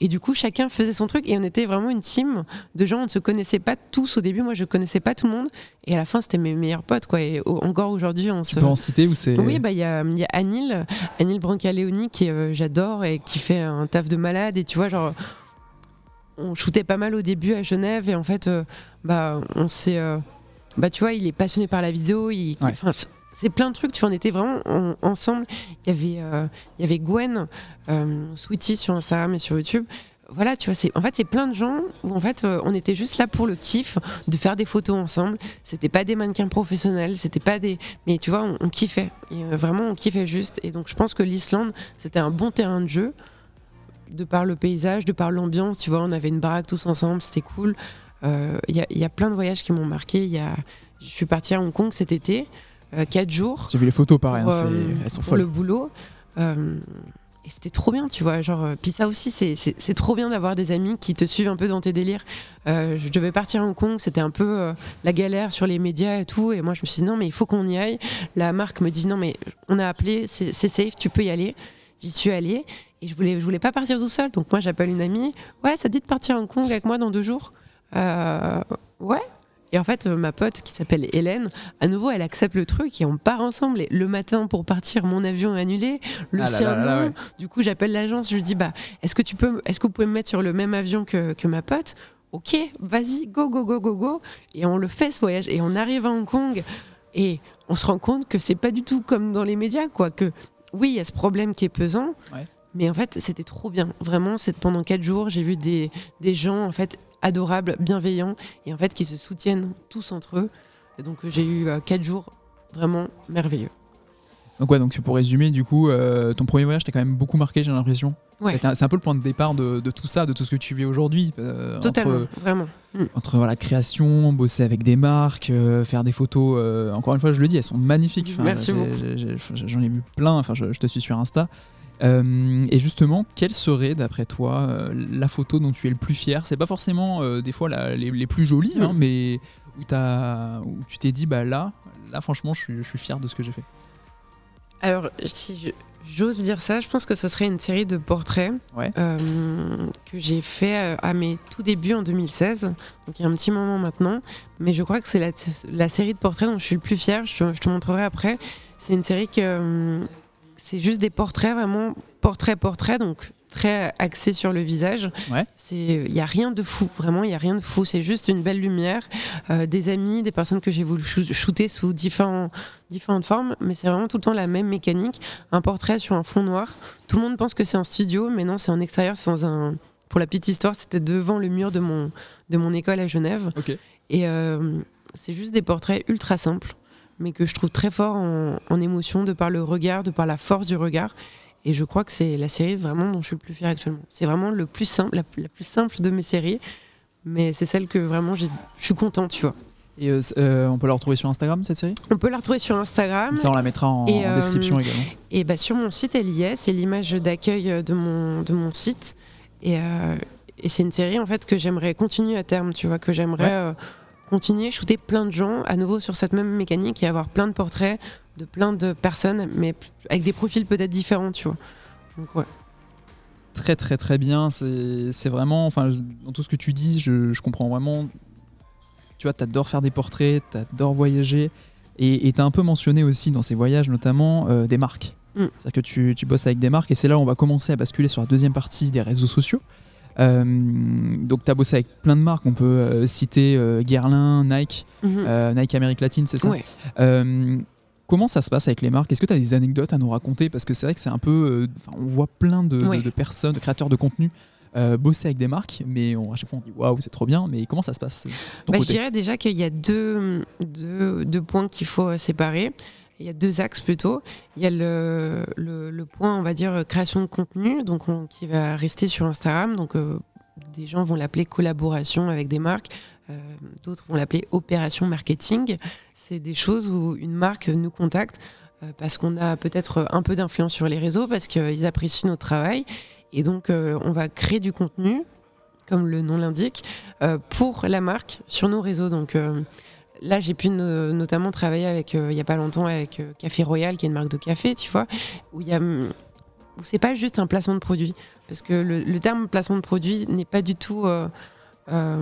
Speaker 2: Et du coup, chacun faisait son truc et on était vraiment une team de gens. On ne se connaissait pas tous au début. Moi, je connaissais pas tout le monde. Et à la fin, c'était mes meilleurs potes, quoi. Et au- encore aujourd'hui, on
Speaker 1: Tu
Speaker 2: se.
Speaker 1: peux en citer ou c'est.
Speaker 2: Oui, bah il y a, y a Anil, Anil Brancaleoni qui euh, j'adore et qui fait un taf de malade. Et tu vois, genre, on shootait pas mal au début à Genève et en fait, euh, bah on s'est, euh, bah tu vois, il est passionné par la vidéo. Il,
Speaker 1: Ouais.
Speaker 2: C'est plein de trucs. Tu vois, on était vraiment en- ensemble. Il y avait, euh, y avait Gwen, euh, Sweetie sur Instagram et sur YouTube. Voilà, tu vois, c'est en fait c'est plein de gens où en fait euh, on était juste là pour le kiff de faire des photos ensemble. C'était pas des mannequins professionnels, c'était pas des, mais tu vois, on, kiffait. Euh, vraiment, on kiffait juste. Et donc je pense que l'Islande c'était un bon terrain de jeu de par le paysage, de par l'ambiance. Tu vois, on avait une baraque tous ensemble, c'était cool. Il y, y a plein de voyages qui m'ont marqué. Il y a, je suis partie à Hong Kong cet été, euh, quatre jours
Speaker 1: J'ai vu les photos pareil,
Speaker 2: pour,
Speaker 1: hein, c'est-
Speaker 2: euh,
Speaker 1: elles sont
Speaker 2: pour
Speaker 1: folles.
Speaker 2: le boulot. Euh, et c'était trop bien, tu vois. Genre, euh, puis ça aussi, c'est- trop bien d'avoir des amis qui te suivent un peu dans tes délires. Euh, je devais partir à Hong Kong, c'était un peu euh, la galère sur les médias et tout. Et moi, je me suis dit, non, mais il faut qu'on y aille. La marque me dit, non, mais on a appelé, c'est c'est safe, tu peux y aller. J'y suis allée et je voulais, je voulais pas partir tout seul. Donc moi, j'appelle une amie. Ouais, ça te dit de partir à Hong Kong avec moi dans deux jours? Euh, Ouais. Et en fait, euh, ma pote qui s'appelle Hélène, à nouveau, elle accepte le truc et on part ensemble. Et le matin, pour partir, mon avion est annulé, le
Speaker 1: Ah
Speaker 2: sien
Speaker 1: là là,
Speaker 2: non.
Speaker 1: ouais.
Speaker 2: Du coup, j'appelle l'agence, je lui dis bah, est-ce que tu peux, est-ce que vous pouvez me mettre sur le même avion que, que ma pote? Ok, vas-y, go, go, go, go, go. Et on le fait ce voyage. Et on arrive à Hong Kong et on se rend compte que c'est pas du tout comme dans les médias, quoi. Que oui, il y a ce problème qui est pesant.
Speaker 1: Ouais.
Speaker 2: Mais en fait, c'était trop bien. Vraiment, c'est pendant quatre jours, j'ai vu des, des gens en fait adorables, bienveillants et en fait qui se soutiennent tous entre eux. Et donc euh, j'ai eu euh, quatre jours vraiment merveilleux.
Speaker 1: Donc ouais, donc pour résumer, du coup, euh, ton premier voyage t'a quand même beaucoup marqué, j'ai l'impression.
Speaker 2: Ouais.
Speaker 1: C'est un peu le point de départ de, de tout ça, de tout ce que tu vis aujourd'hui. euh,
Speaker 2: Totalement,
Speaker 1: Entre,
Speaker 2: vraiment. Mm.
Speaker 1: entre voilà, création, bosser avec des marques, euh, faire des photos. encore une fois, je le dis, elles sont magnifiques. Enfin,
Speaker 2: Merci beaucoup.
Speaker 1: J'en ai vu plein. Enfin, je, je te suis sur Insta. Euh, et justement, quelle serait, d'après toi, euh, la photo dont tu es le plus fier? C'est pas forcément euh, des fois la- les, les plus jolies, hein,
Speaker 2: Mm.
Speaker 1: mais où, tu t'es dit, bah là, là, franchement, je suis, je suis fier de ce que j'ai fait.
Speaker 2: Alors, si j'ose dire ça, je pense que ce serait une série de portraits
Speaker 1: Ouais.
Speaker 2: euh, que j'ai fait à mes tout débuts en 2016. Donc il y a un petit moment maintenant. Mais je crois que c'est la, la série de portraits dont je suis le plus fière. Je te, je te montrerai après. C'est une série que c'est juste des portraits, vraiment portrait portrait, donc très axé sur le visage.
Speaker 1: Ouais.
Speaker 2: C'est il y a rien de fou, vraiment il y a rien de fou. C'est juste une belle lumière, euh, des amis, des personnes que j'ai voulu shoo- shooter sous différents, différentes formes, mais c'est vraiment tout le temps la même mécanique. Un portrait sur un fond noir. Tout le monde pense que c'est en studio, mais non, c'est en extérieur. C'est dans un pour la petite histoire, c'était devant le mur de mon, de mon école à Genève. Et euh, c'est juste des portraits ultra simples. Mais que je trouve très fort en, émotion, de par le regard, de par la force du regard. Et je crois que c'est la série vraiment dont je suis le plus fier actuellement. C'est vraiment le plus simple, la, plus simple de mes séries, mais c'est celle que vraiment je suis contente, tu vois.
Speaker 1: Et euh, euh, on peut la retrouver sur Instagram cette série?
Speaker 2: On peut la retrouver sur Instagram.
Speaker 1: Ça on la mettra en, description également.
Speaker 2: Et bah, sur mon site elle y est, c'est l'image d'accueil de mon, de mon site. Et, et c'est une série en fait que j'aimerais continuer à terme, tu vois, que j'aimerais euh, continuer, shooter plein de gens à nouveau sur cette même mécanique et avoir plein de portraits de plein de personnes, mais avec des profils peut-être différents, tu vois. Donc ouais.
Speaker 1: Très très très bien, c'est vraiment, enfin, dans tout ce que tu dis, je, comprends vraiment. Tu vois, t'adores faire des portraits, t'adores voyager, et t'as un peu mentionné aussi dans ces voyages notamment euh, des marques. Mm. C'est-à-dire que tu, tu, bosses avec des marques, et c'est là où on va commencer à basculer sur la deuxième partie des réseaux sociaux. Euh, donc tu as bossé avec plein de marques, on peut euh, citer euh, Guerlain, Nike, mhm. Nike Amérique latine, c'est ça Comment ça se passe avec les marques? Est-ce que tu as des anecdotes à nous raconter? Parce que c'est vrai que c'est un peu. on voit plein de, personnes, de créateurs de contenu bosser avec des marques, mais on, à chaque fois on dit waouh, c'est trop bien. Mais comment ça se passe
Speaker 2: bah, Je dirais déjà qu'il y a deux, deux, deux points qu'il faut séparer. Il y a deux axes plutôt. Il y a le, point, on va dire, création de contenu, donc qui va rester sur Instagram. Donc, euh, des gens vont l'appeler collaboration avec des marques, euh, d'autres vont l'appeler opération marketing. C'est des choses où une marque nous contacte euh, parce qu'on a peut-être un peu d'influence sur les réseaux, parce qu'ils apprécient notre travail. Et donc, on va créer du contenu, comme le nom l'indique, pour la marque sur nos réseaux. Donc, Là, j'ai pu notamment travailler avec, euh, il n'y a pas longtemps, avec euh, Café Royal, qui est une marque de café, tu vois, où il y a où c'est pas juste un placement de produit, parce que le, terme placement de produit n'est pas du tout euh,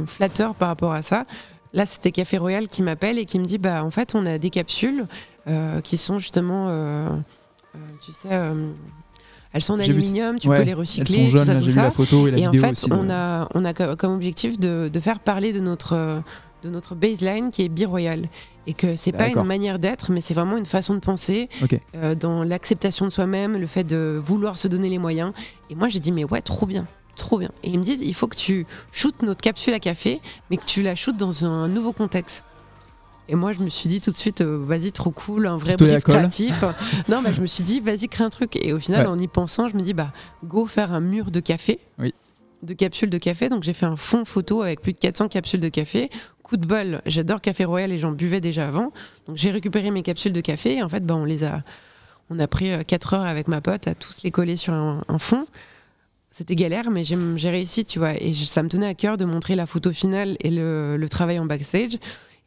Speaker 2: flatteur par rapport à ça. Là, c'était Café Royal qui m'appelle et qui me dit, bah en fait, on a des capsules qui sont justement, tu sais elles sont en aluminium, tu peux les recycler,
Speaker 1: elles sont jaunes, tout ça, La photo et, la
Speaker 2: et
Speaker 1: en
Speaker 2: fait, on, a, on a comme objectif de, de, faire parler de notre, de notre baseline qui est biroyal. Et que c'est pas une manière d'être mais c'est vraiment une façon de penser euh, dans l'acceptation de soi-même le fait de vouloir se donner les moyens. Et moi j'ai dit mais ouais trop bien trop bien. Et ils me disent il faut que tu shootes notre capsule à café mais que tu la shootes dans un nouveau contexte. Et moi, je me suis dit tout de suite, euh, vas-y, trop cool, un vrai brief créatif. non, bah, je me suis dit, vas-y, crée un truc. Et au final, en y pensant, je me dis, bah, go faire un mur de café. de capsules de café. Donc j'ai fait un fond photo avec plus de 400 capsules de café coup de bol, j'adore Café Royal et j'en buvais déjà avant. Donc j'ai récupéré mes capsules de café et en fait, bah, on les a, on a pris 4 euh, heures avec ma pote à tous les coller sur un, fond. C'était galère, mais j'ai réussi, tu vois. Et ça me tenait à cœur de montrer la photo finale et le, travail en backstage.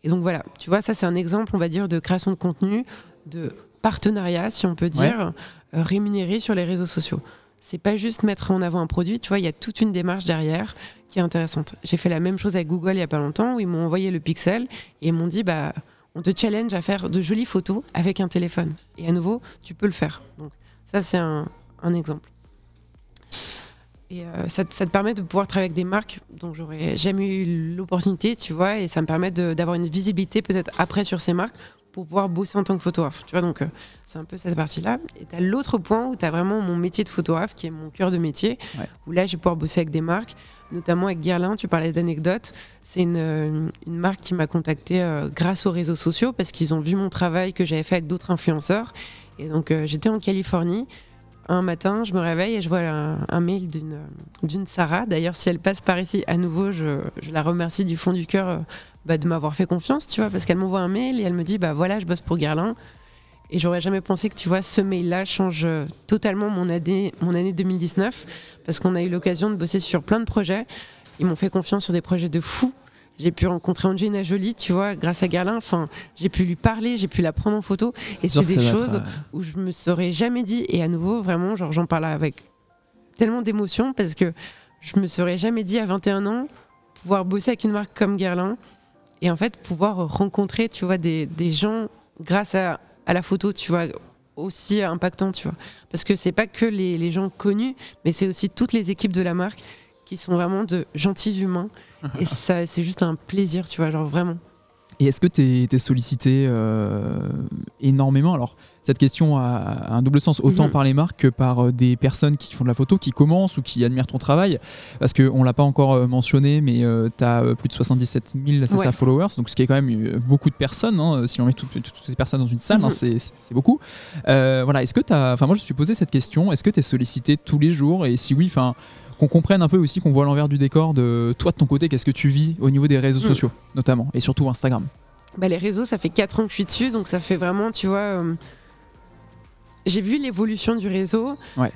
Speaker 2: Et donc voilà, tu vois, ça c'est un exemple, on va dire, de création de contenu, de partenariat, si on peut dire, euh, rémunéré sur les réseaux sociaux. C'est pas juste mettre en avant un produit, tu vois, il y a toute une démarche derrière qui est intéressante. J'ai fait la même chose avec Google il y a pas longtemps où ils m'ont envoyé le pixel et ils m'ont dit bah on te challenge à faire de jolies photos avec un téléphone. Et à nouveau, tu peux le faire. Donc ça c'est un, exemple. Et euh, ça, te permet de pouvoir travailler avec des marques dont j'aurais jamais eu l'opportunité, tu vois, et ça me permet d'avoir une visibilité peut-être après sur ces marques pour pouvoir bosser en tant que photographe. Tu vois, donc euh, c'est un peu cette partie-là. Et tu as l'autre point où tu as vraiment mon métier de photographe qui est mon cœur de métier, où là, je vais pouvoir bosser avec des marques, notamment avec Guerlain. Tu parlais d'anecdotes. C'est une, euh, une, marque qui m'a contacté euh, grâce aux réseaux sociaux parce qu'ils ont vu mon travail que j'avais fait avec d'autres influenceurs. Et donc, j'étais en Californie. Un matin, je me réveille et je vois un, mail d'une Sarah. D'ailleurs, si elle passe par ici à nouveau, je, je la remercie du fond du cœur bah, de m'avoir fait confiance, tu vois, parce qu'elle m'envoie un mail et elle me dit, bah voilà, je bosse pour Guerlain. Et j'aurais jamais pensé que, tu vois, ce mail-là change euh, totalement mon année, mon année 2019, parce qu'on a eu l'occasion de bosser sur plein de projets. Ils m'ont fait confiance sur des projets de fou. J'ai pu rencontrer Angelina Jolie, tu vois, grâce à Guerlain. Enfin, j'ai pu lui parler, j'ai pu la prendre en photo. Et c'est des choses euh, où je me serais jamais dit. Et à nouveau, vraiment, genre, j'en parle avec tellement d'émotion parce que je me serais jamais dit à 21 ans pouvoir bosser avec une marque comme Guerlain et en fait pouvoir rencontrer tu vois des, des gens grâce à, à, la photo tu vois aussi impactant tu vois. Parce que c'est pas que les, les, gens connus mais c'est aussi toutes les équipes de la marque qui sont vraiment de gentils humains. Et ça c'est juste un plaisir tu vois genre vraiment
Speaker 1: Et est-ce que tu es, sollicité euh, énormément? Alors, cette question a, un double sens, autant
Speaker 2: Mhm.
Speaker 1: par les marques que par euh, des personnes qui font de la photo, qui commencent ou qui admirent ton travail. Parce qu'on ne l'a pas encore euh, mentionné, mais tu as plus de 77 000 c'est
Speaker 2: Ouais.
Speaker 1: ça, followers, donc ce qui est quand même euh, beaucoup de personnes. hein, si on met toutes, toutes ces personnes dans une salle, hein,
Speaker 2: Mhm.
Speaker 1: c'est c'est beaucoup. Euh, voilà, est-ce que tu as. Enfin, moi, je me suis posé cette question est-ce que tu es sollicité tous les jours? Et si oui, enfin qu'on comprenne un peu aussi, qu'on voit l'envers du décor de toi de ton côté, qu'est-ce que tu vis au niveau des réseaux
Speaker 2: Mm.
Speaker 1: sociaux, notamment, et surtout Instagram.
Speaker 2: Bah, les réseaux, ça fait 4 ans que je suis dessus, donc ça fait vraiment, tu vois. euh, J'ai vu l'évolution du réseau.
Speaker 1: Ouais.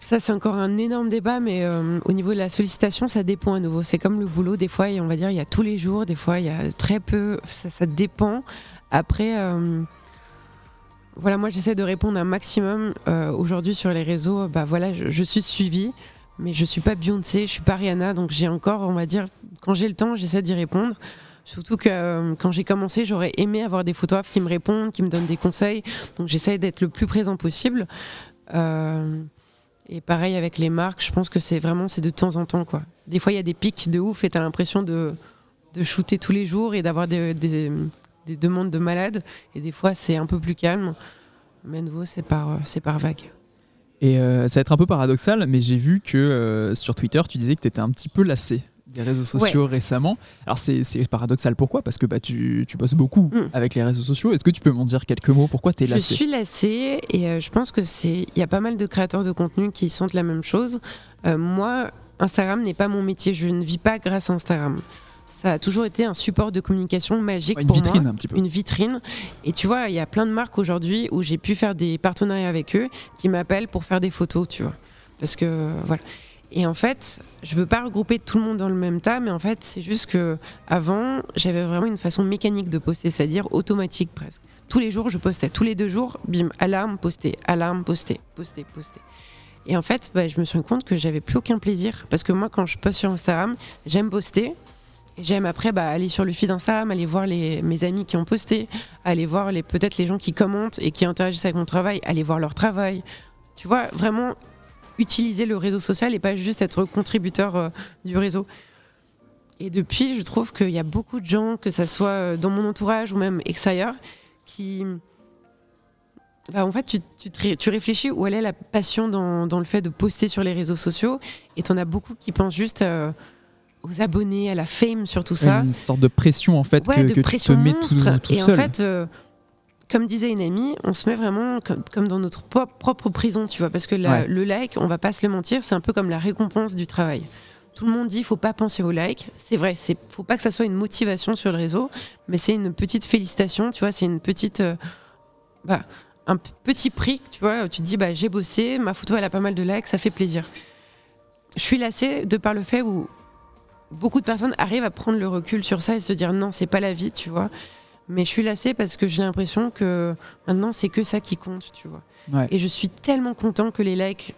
Speaker 2: Ça, c'est encore un énorme débat, mais euh, au niveau de la sollicitation, ça dépend à nouveau. C'est comme le boulot, des fois, on va dire, il y a tous les jours, des fois, il y a très peu. Ça, ça dépend. Après, euh, voilà, moi, j'essaie de répondre un maximum euh, aujourd'hui sur les réseaux. Bah voilà, je, je suis suivie, mais je suis pas Beyoncé, je suis pas Rihanna, donc j'ai encore, on va dire, quand j'ai le temps, j'essaie d'y répondre. Surtout que euh, quand j'ai commencé, j'aurais aimé avoir des photographes qui me répondent, qui me donnent des conseils. Donc j'essaie d'être le plus présent possible. Euh, et pareil avec les marques, je pense que c'est vraiment c'est de temps en temps quoi. Des fois il y a des pics de ouf et t'as l'impression de, shooter tous les jours et d'avoir des demandes de malades. Et des fois c'est un peu plus calme. Mais à nouveau c'est par, euh, c'est par vague.
Speaker 1: Et euh, ça va être un peu paradoxal, mais j'ai vu que euh, sur Twitter, tu disais que tu étais un petit peu lassé des réseaux sociaux récemment. Alors c'est paradoxal, pourquoi? Parce que bah, tu, tu bosses beaucoup
Speaker 2: Mm.
Speaker 1: avec les réseaux sociaux. Est-ce que tu peux m'en dire quelques mots? Pourquoi tu es
Speaker 2: Je
Speaker 1: lassé?
Speaker 2: suis lassée et euh, je pense que c'est il y a pas mal de créateurs de contenu qui sentent la même chose. Moi, Instagram n'est pas mon métier. Je ne vis pas grâce à Instagram. Ça a toujours été un support de communication magique
Speaker 1: Ouais, Une
Speaker 2: pour
Speaker 1: vitrine
Speaker 2: moi.
Speaker 1: un petit peu.
Speaker 2: Une vitrine. Et tu vois, il y a plein de marques aujourd'hui où j'ai pu faire des partenariats avec eux qui m'appellent pour faire des photos, tu vois. Parce que voilà. Et en fait, je veux pas regrouper tout le monde dans le même tas, mais en fait, c'est juste que avant, j'avais vraiment une façon mécanique de poster, c'est-à-dire automatique presque. Tous les jours, je postais. Tous les deux jours, bim, alarme, poster, alarme, poster, poster, poster. Et en fait, bah, je me suis rendu compte que j'avais plus aucun plaisir. Parce que moi, quand je poste sur Instagram, j'aime poster. J'aime après bah, aller sur le feed Instagram, aller voir les, mes amis qui ont posté, aller voir peut-être les gens qui commentent et qui interagissent avec mon travail, aller voir leur travail. Tu vois, vraiment utiliser le réseau social et pas juste être contributeur euh, du réseau. Et depuis, je trouve qu'il y a beaucoup de gens, que ça soit euh, dans mon entourage ou même extérieur, qui. Bah, en fait, tu, tu, tu réfléchis où elle est la passion dans, dans le fait de poster sur les réseaux sociaux. Et t'en as beaucoup qui pensent juste euh, aux abonnés, à la fame sur tout ça.
Speaker 1: Une sorte de pression en fait
Speaker 2: Ouais,
Speaker 1: que,
Speaker 2: de
Speaker 1: que tu te
Speaker 2: pression
Speaker 1: mets tout,
Speaker 2: monstre.
Speaker 1: tout
Speaker 2: et
Speaker 1: seul.
Speaker 2: en fait, euh, comme disait une amie, on se met vraiment comme, comme dans notre propre prison, tu vois, parce que la-
Speaker 1: Ouais.
Speaker 2: le like, on va pas se le mentir, c'est un peu comme la récompense du travail. Tout le monde dit faut pas penser au like. C'est vrai, c'est faut pas que ça soit une motivation sur le réseau, mais c'est une petite félicitation, tu vois, c'est une petite euh, bah, un petit prix, tu vois, tu te dis bah j'ai bossé, ma photo elle a pas mal de likes, ça fait plaisir. Je suis lassée de par le fait où beaucoup de personnes arrivent à prendre le recul sur ça et se dire non, c'est pas la vie, tu vois. Mais je suis lassée parce que j'ai l'impression que maintenant c'est que ça qui compte, tu vois.
Speaker 1: Ouais.
Speaker 2: Et je suis tellement content que les likes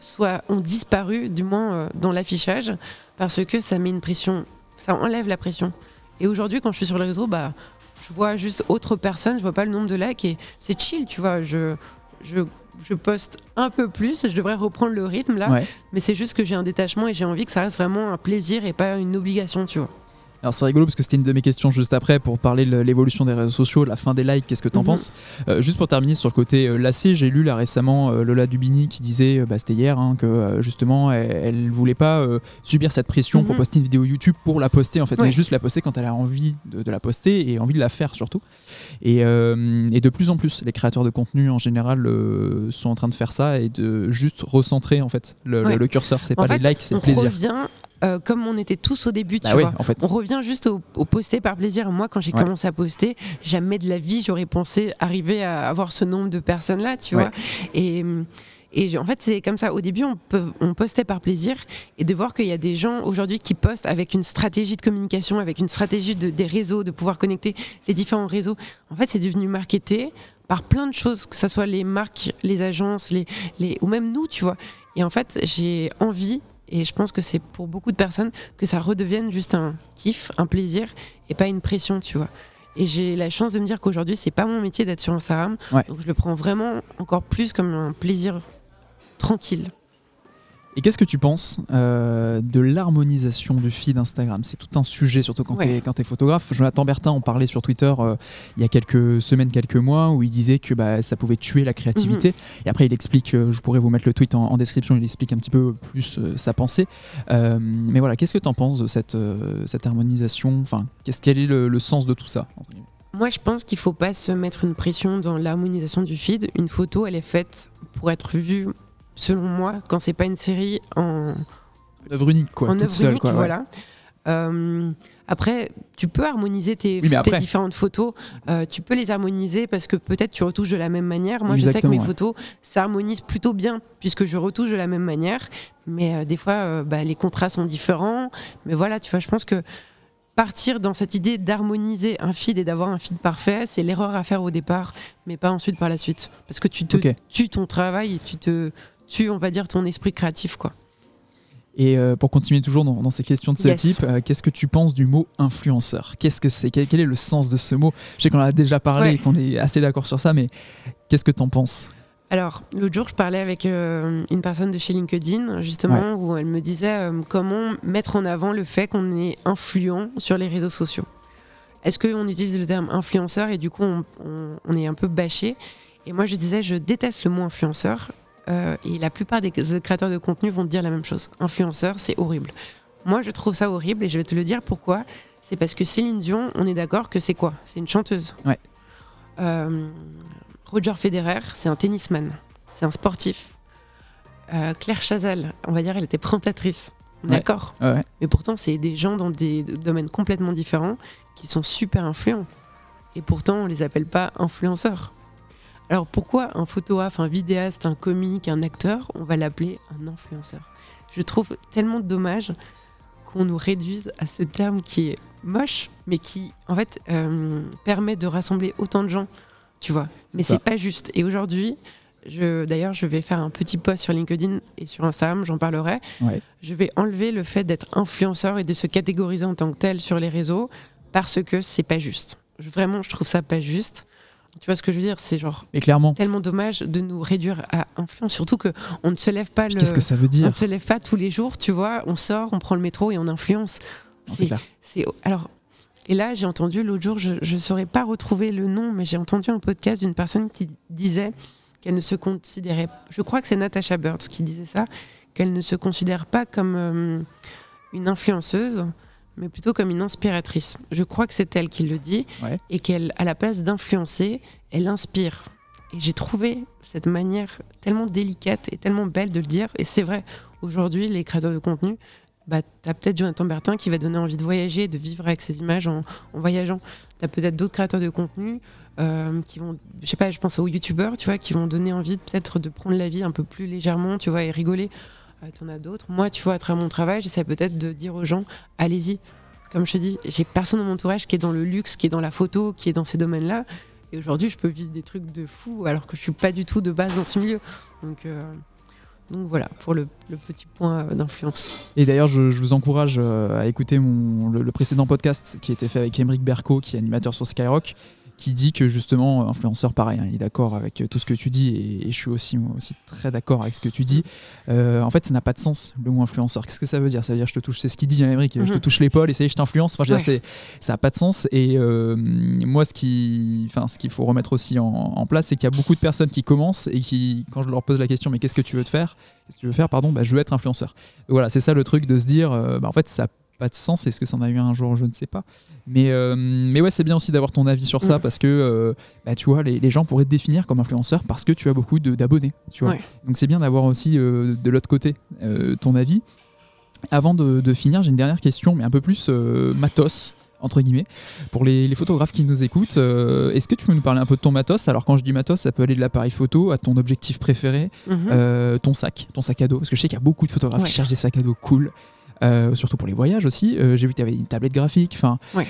Speaker 2: soient ont disparu, du moins euh, dans l'affichage, parce que ça met une pression, ça enlève la pression. Et aujourd'hui, quand je suis sur le réseau, bah, je vois juste autre personne, je vois pas le nombre de likes et c'est chill, tu vois. Je, je, je poste un peu plus, je devrais reprendre le rythme là,
Speaker 1: Ouais.
Speaker 2: mais c'est juste que j'ai un détachement et j'ai envie que ça reste vraiment un plaisir et pas une obligation, tu vois.
Speaker 1: Alors c'est rigolo parce que c'était une de mes questions juste après pour parler de l'évolution des réseaux sociaux, la fin des likes, qu'est-ce que t'en
Speaker 2: Mhm.
Speaker 1: penses? Euh, Juste pour terminer sur le côté euh, lassé, j'ai lu là récemment euh, Lola Dubini qui disait, euh, bah, c'était hier, hein, que justement elle, elle voulait pas subir cette pression pour
Speaker 2: Mhm.
Speaker 1: poster une vidéo YouTube pour la poster en fait,
Speaker 2: Ouais.
Speaker 1: mais juste la poster quand elle a envie de, de la poster et envie de la faire surtout. Et, et de plus en plus, les créateurs de contenu en général sont en train de faire ça et de juste recentrer en fait le, le-
Speaker 2: Ouais.
Speaker 1: le curseur, c'est pas
Speaker 2: fait,
Speaker 1: les likes, c'est
Speaker 2: on
Speaker 1: le plaisir.
Speaker 2: revient euh, comme on était tous au début, tu
Speaker 1: Bah oui,
Speaker 2: vois.
Speaker 1: en fait.
Speaker 2: On revient juste au, au poster par plaisir. Moi, quand j'ai
Speaker 1: Ouais.
Speaker 2: commencé à poster, jamais de la vie j'aurais pensé arriver à avoir ce nombre de personnes là, tu
Speaker 1: Ouais.
Speaker 2: vois. Et, et en fait, c'est comme ça. Au début, on, peut- on postait par plaisir et de voir qu'il y a des gens aujourd'hui qui postent avec une stratégie de communication, avec une stratégie de, des réseaux, de pouvoir connecter les différents réseaux. En fait, c'est devenu marketé par plein de choses, que ce soit les marques, les agences, les, les, ou même nous, tu vois. Et en fait, j'ai envie, et je pense que c'est pour beaucoup de personnes, que ça redevienne juste un kiff, un plaisir, et pas une pression, tu vois. Et j'ai la chance de me dire qu'aujourd'hui, c'est pas mon métier d'être sur Instagram.
Speaker 1: Ouais.
Speaker 2: Donc je le prends vraiment encore plus comme un plaisir tranquille.
Speaker 1: Et qu'est-ce que tu penses euh, de l'harmonisation du feed Instagram? C'est tout un sujet, surtout quand
Speaker 2: Ouais.
Speaker 1: tu es, photographe. Jonathan Bertin en parlait sur Twitter euh, il y a quelques semaines, quelques mois, où il disait que bah, ça pouvait tuer la créativité. Et après, il explique, euh, je pourrais vous mettre le tweet en, en description, il explique un petit peu plus sa pensée. Mais voilà, qu'est-ce que tu en penses de cette, cette harmonisation? Enfin, qu'est-ce, quel est le, le sens de tout ça
Speaker 2: Moi, je pense qu'il faut pas se mettre une pression dans l'harmonisation du feed. Une photo, elle est faite pour être vue, selon moi, quand c'est pas une série en,
Speaker 1: œuvre unique, quoi,
Speaker 2: en
Speaker 1: toute
Speaker 2: œuvre
Speaker 1: seule.
Speaker 2: unique,
Speaker 1: quoi, ouais.
Speaker 2: voilà. Euh, après, tu peux harmoniser tes,
Speaker 1: Oui,
Speaker 2: différentes photos. Euh, tu peux les harmoniser parce que peut-être tu retouches de la même manière. Moi, je sais que mes
Speaker 1: ouais.
Speaker 2: photos s'harmonisent plutôt bien puisque je retouche de la même manière. Mais euh, des fois, bah, les contrats sont différents. Mais voilà, tu vois, je pense que partir dans cette idée d'harmoniser un feed et d'avoir un feed parfait, c'est l'erreur à faire au départ, mais pas ensuite par la suite. Parce que tu te tues ton travail et tu te tues, on va dire, ton esprit créatif, quoi.
Speaker 1: Et euh, pour continuer toujours dans, dans ces questions de ce
Speaker 2: Yes.
Speaker 1: type, euh, qu'est-ce que tu penses du mot influenceur? Qu'est-ce que c'est? Quel, quel est le sens de ce mot? Je sais qu'on en a déjà parlé
Speaker 2: Ouais.
Speaker 1: et qu'on est assez d'accord sur ça, mais qu'est-ce que t'en penses?
Speaker 2: Alors, l'autre jour, je parlais avec euh, une personne de chez LinkedIn, justement, où elle me disait comment mettre en avant le fait qu'on est influent sur les réseaux sociaux? Est-ce qu'on utilise le terme influenceur et du coup, on, on- on est un peu bâché? Et moi, je disais, je déteste le mot influenceur. Euh, et la plupart des créateurs de contenu vont te dire la même chose. Influenceur, c'est horrible. Moi, je trouve ça horrible et je vais te le dire pourquoi? C'est parce que Céline Dion, on est d'accord que c'est quoi? C'est une chanteuse.
Speaker 1: Ouais.
Speaker 2: Euh, Roger Federer, c'est un tennisman, c'est un sportif. Euh, Claire Chazal, on va dire, elle était présentatrice.
Speaker 1: Ouais.
Speaker 2: D'accord.
Speaker 1: Ouais.
Speaker 2: Mais pourtant, c'est des gens dans des domaines complètement différents qui sont super influents. Et pourtant, on les appelle pas influenceurs. Alors pourquoi un photographe, un vidéaste, un comique, un acteur, on va l'appeler un influenceur? Je trouve tellement dommage qu'on nous réduise à ce terme qui est moche, mais qui, en fait, euh, permet de rassembler autant de gens, tu vois. Mais c'est pas juste. Et aujourd'hui, d'ailleurs, je vais faire un petit post sur LinkedIn et sur Instagram, j'en parlerai.
Speaker 1: Ouais.
Speaker 2: Je vais enlever le fait d'être influenceur et de se catégoriser en tant que tel sur les réseaux parce que c'est pas juste. Je- Vraiment, je trouve ça pas juste. Tu vois ce que je veux dire? C'est genre
Speaker 1: clairement,
Speaker 2: tellement dommage de nous réduire à influence, surtout que on ne se lève pas
Speaker 1: qu'est-ce que ça veut
Speaker 2: on
Speaker 1: dire
Speaker 2: ne se lève pas tous les jours, tu vois. On sort, on prend le métro et on influence.
Speaker 1: Clair.
Speaker 2: c'est alors et là j'ai entendu l'autre jour je ne saurais pas retrouver le nom mais j'ai entendu un podcast d'une personne qui disait qu'elle ne se considérait je crois que c'est Natasha Bird qui disait ça qu'elle ne se considère pas comme euh, une influenceuse mais plutôt comme une inspiratrice je crois que c'est elle qui le dit
Speaker 1: Ouais.
Speaker 2: et qu'elle à la place d'influencer elle inspire et j'ai trouvé cette manière tellement délicate et tellement belle de le dire et c'est vrai aujourd'hui les créateurs de contenu bah, tu as peut-être Jonathan Bertin qui va donner envie de voyager, de vivre avec ses images en, en voyageant. Tu as peut-être d'autres créateurs de contenu euh, qui vont, je sais pas, je pense aux youtubeurs, tu vois, qui vont donner envie peut-être de prendre la vie un peu plus légèrement, tu vois, et rigoler. Euh, tu en as d'autres. Moi, tu vois, à travers mon travail, j'essaie peut-être de dire aux gens, allez-y. Comme je te dis, j'ai personne dans mon entourage qui est dans le luxe, qui est dans la photo, qui est dans ces domaines-là. Et aujourd'hui, je peux vivre des trucs de fou alors que je suis pas du tout de base dans ce milieu. Donc, euh, donc voilà, pour le, petit point euh, d'influence.
Speaker 1: Et d'ailleurs, je, vous encourage à écouter le, précédent podcast qui a été fait avec Emeric Berco, qui est animateur sur Skyrock, qui dit que justement, influenceur, pareil, hein, il est d'accord avec euh, tout ce que tu dis, et, et je suis aussi, moi aussi très d'accord avec ce que tu dis. Euh, en fait, ça n'a pas de sens, le mot influenceur. Qu'est-ce que ça veut dire? Ça veut dire, je te touche, c'est ce qu'il dit, hein, je te
Speaker 2: Mhm.
Speaker 1: touche l'épaule et ça y est, je t'influence. Enfin, je veux dire,
Speaker 2: Ouais.
Speaker 1: c'est- ça n'a pas de sens. Et euh, moi, ce qui, enfin, ce qu'il faut remettre aussi en, en place, c'est qu'il y a beaucoup de personnes qui commencent et qui, quand je leur pose la question, mais qu'est-ce que tu veux te faire? Qu'est-ce que tu veux faire? Pardon, bah, je veux être influenceur. Voilà, c'est ça le truc de se dire, euh, bah, en fait, ça pas de sens. Est-ce que ça en a eu un jour Je ne sais pas. Mais, euh, mais ouais, c'est bien aussi d'avoir ton avis sur ça
Speaker 2: Mhm.
Speaker 1: parce que, euh, bah, tu vois, les, les gens pourraient te définir comme influenceur parce que tu as beaucoup d'abonnés. Tu vois.
Speaker 2: Ouais.
Speaker 1: Donc c'est bien d'avoir aussi euh, de l'autre côté ton avis. Avant de, de finir, j'ai une dernière question, mais un peu plus matos entre guillemets. Pour les, les photographes qui nous écoutent, euh, est-ce que tu peux nous parler un peu de ton matos? Alors quand je dis matos, ça peut aller de l'appareil photo à ton objectif préféré,
Speaker 2: Mhm.
Speaker 1: euh, ton sac, ton sac à dos. Parce que je sais qu'il y a beaucoup de photographes
Speaker 2: Ouais.
Speaker 1: qui cherchent des sacs à dos cool, euh, surtout pour les voyages aussi. Euh, J'ai vu que tu avais une tablette graphique. Enfin,
Speaker 2: Ouais.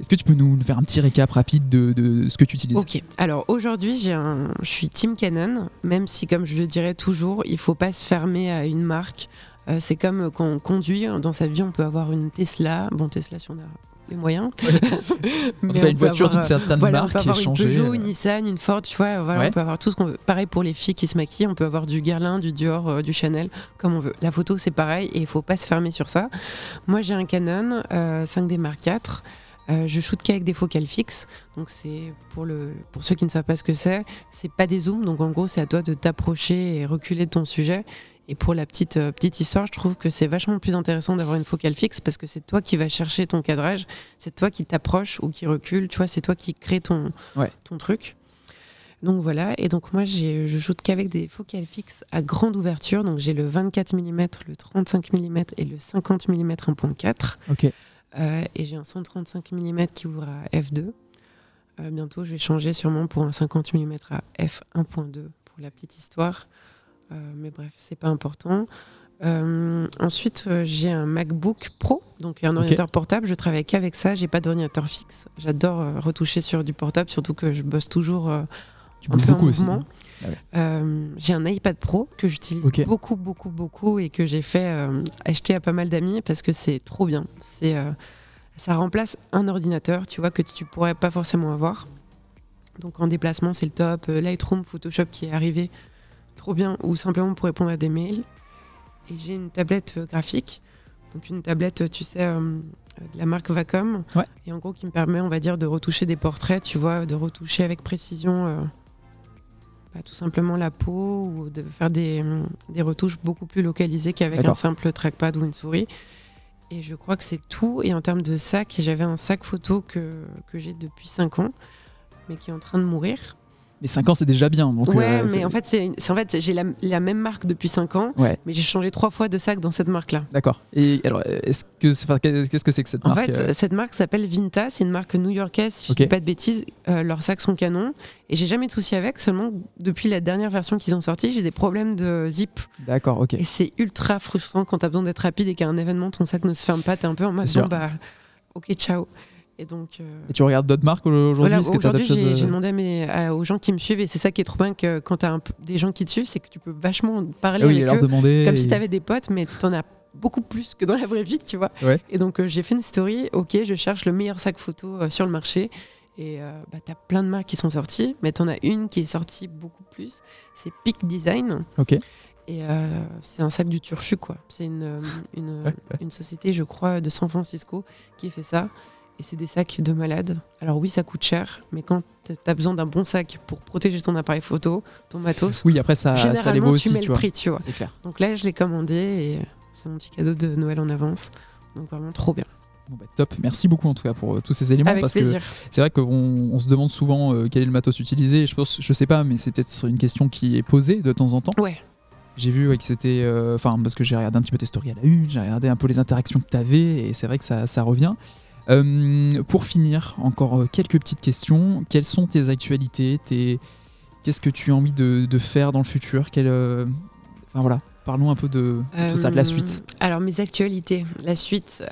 Speaker 1: est-ce que tu peux nous faire un petit récap rapide de, de ce que tu utilises?
Speaker 2: Ok, alors aujourd'hui, j'ai un... je suis Team Canon, même si, comme je le dirais toujours, il faut pas se fermer à une marque. Euh, c'est comme quand on conduit, dans sa vie, on peut avoir une Tesla. Bon, Tesla, si on a les moyens.
Speaker 1: cas, une voiture d'une certaine
Speaker 2: voilà,
Speaker 1: marque
Speaker 2: on peut avoir
Speaker 1: changée.
Speaker 2: une Peugeot, une Nissan, une Ford, tu vois. Voilà,
Speaker 1: Ouais.
Speaker 2: On peut avoir tout ce qu'on veut. Pareil pour les filles qui se maquillent, on peut avoir du Guerlain, du Dior, euh, du Chanel, comme on veut. La photo, c'est pareil et il faut pas se fermer sur ça. Moi, j'ai un Canon euh, 5D Mark IV. Euh, je shoote qu'avec des focales fixes, donc c'est pour le pour ceux qui ne savent pas ce que c'est, c'est pas des zooms, donc en gros c'est à toi de t'approcher et reculer de ton sujet. Et pour la petite euh, petite histoire, je trouve que c'est vachement plus intéressant d'avoir une focale fixe parce que c'est toi qui vas chercher ton cadrage, c'est toi qui t'approche ou qui recule, tu vois, c'est toi qui crée ton
Speaker 1: Ouais.
Speaker 2: ton truc. Donc voilà, et donc moi je shoote qu'avec des focales fixes à grande ouverture, donc j'ai le 24 mm, le 35 mm et le 50 mm 1.4.
Speaker 1: Ok.
Speaker 2: Euh, et j'ai un 135 mm qui ouvre à f2. Euh, bientôt, je vais changer sûrement pour un 50 mm à f1.2 pour la petite histoire. Euh, mais bref, c'est pas important. Euh, ensuite, euh, j'ai un MacBook Pro, donc un ordinateur portable. Je travaille qu'avec ça. J'ai pas d'ordinateur fixe. J'adore euh, retoucher sur du portable, surtout que je bosse toujours un peu en
Speaker 1: aussi.
Speaker 2: mouvement.
Speaker 1: Ah ouais.
Speaker 2: J'ai un iPad Pro que j'utilise beaucoup, beaucoup, beaucoup et que j'ai fait acheter à pas mal d'amis parce que c'est trop bien. C'est, ça remplace un ordinateur, tu vois, que tu pourrais pas forcément avoir. Donc en déplacement, c'est le top. Lightroom, Photoshop qui est arrivé, trop bien. Ou simplement pour répondre à des mails. Et j'ai une tablette euh, graphique. Donc une tablette, tu sais, euh, de la marque Vacom.
Speaker 1: Ouais.
Speaker 2: Et en gros, qui me permet, on va dire, de retoucher des portraits, tu vois, de retoucher avec précision. euh, bah, tout simplement la peau ou de faire des, des retouches beaucoup plus localisées qu'avec un simple trackpad ou une souris. Et je crois que c'est tout. Et en termes de sac, j'avais un sac photo que, que j'ai depuis 5 ans, mais qui est en train de mourir.
Speaker 1: Mais 5 ans, c'est déjà bien. Donc,
Speaker 2: ouais,
Speaker 1: euh,
Speaker 2: mais en fait, c'est, en fait j'ai la, la même marque depuis 5 ans,
Speaker 1: Ouais,
Speaker 2: mais j'ai changé trois fois de sac dans cette marque-là.
Speaker 1: d'accord. Et alors, est-ce que c'est- enfin, qu'est-ce que c'est que cette
Speaker 2: En
Speaker 1: marque
Speaker 2: fait,
Speaker 1: euh,
Speaker 2: cette marque s'appelle Vinta, c'est une marque new-yorkaise, si
Speaker 1: Ok.
Speaker 2: je dis pas de bêtises. Euh, leurs sacs sont canons et j'ai jamais de souci avec, seulement depuis la dernière version qu'ils ont sortie, j'ai des problèmes de zip.
Speaker 1: D'accord, ok.
Speaker 2: Et c'est ultra frustrant quand t'as besoin d'être rapide et qu'à un événement, ton sac ne se ferme pas, t'es un peu en mode bah, ok, ciao. Et donc. euh,
Speaker 1: Et tu regardes d'autres marques aujourd'hui
Speaker 2: voilà, aujourd'hui, j'ai
Speaker 1: euh,
Speaker 2: demandé à mes- à- aux gens qui me suivent, et c'est ça qui est trop bien que quand un peu- des gens qui te suivent, c'est que tu peux vachement parler
Speaker 1: ah oui,
Speaker 2: avec
Speaker 1: leur demander.
Speaker 2: comme si
Speaker 1: et-
Speaker 2: t'avais des potes, mais t'en as beaucoup plus que dans la vraie vie, tu vois.
Speaker 1: Ouais.
Speaker 2: Et donc, euh, j'ai fait une story, ok, je cherche le meilleur sac photo euh, sur le marché. Et bah, t'as plein de marques qui sont sorties, mais t'en as une qui est sortie beaucoup plus. C'est Peak Design.
Speaker 1: Ok.
Speaker 2: Et euh, c'est un sac du turfu, quoi. C'est une, une société, je crois, de San Francisco qui fait ça. Et c'est des sacs de malade. Alors oui, ça coûte cher, mais quand tu as besoin d'un bon sac pour protéger ton appareil photo, ton matos,
Speaker 1: Oui, après, ça, ça les vaut aussi,
Speaker 2: tu mets
Speaker 1: tu
Speaker 2: le
Speaker 1: vois.
Speaker 2: prix, tu vois.
Speaker 1: C'est clair.
Speaker 2: Donc là, je l'ai commandé et c'est mon petit cadeau de Noël en avance. Donc vraiment trop bien.
Speaker 1: Bon, bah, top. Merci beaucoup en tout cas pour euh, tous ces éléments
Speaker 2: Avec
Speaker 1: parce
Speaker 2: plaisir.
Speaker 1: que c'est vrai qu'on on se demande souvent euh, quel est le matos utilisé. Je pense, je sais pas, mais c'est peut-être une question qui est posée de temps en temps.
Speaker 2: Ouais.
Speaker 1: J'ai vu ouais, que c'était. euh, Enfin, parce que j'ai regardé un petit peu tes stories à la une, j'ai regardé un peu les interactions que tu avais, et c'est vrai que ça, ça revient. Euh, pour finir, encore euh, quelques petites questions. Quelles sont tes actualités tes... Qu'est-ce que tu as envie de, de faire dans le futur? Euh, Enfin voilà, parlons un peu de, de tout ça, de la suite.
Speaker 2: Alors, mes actualités. La suite.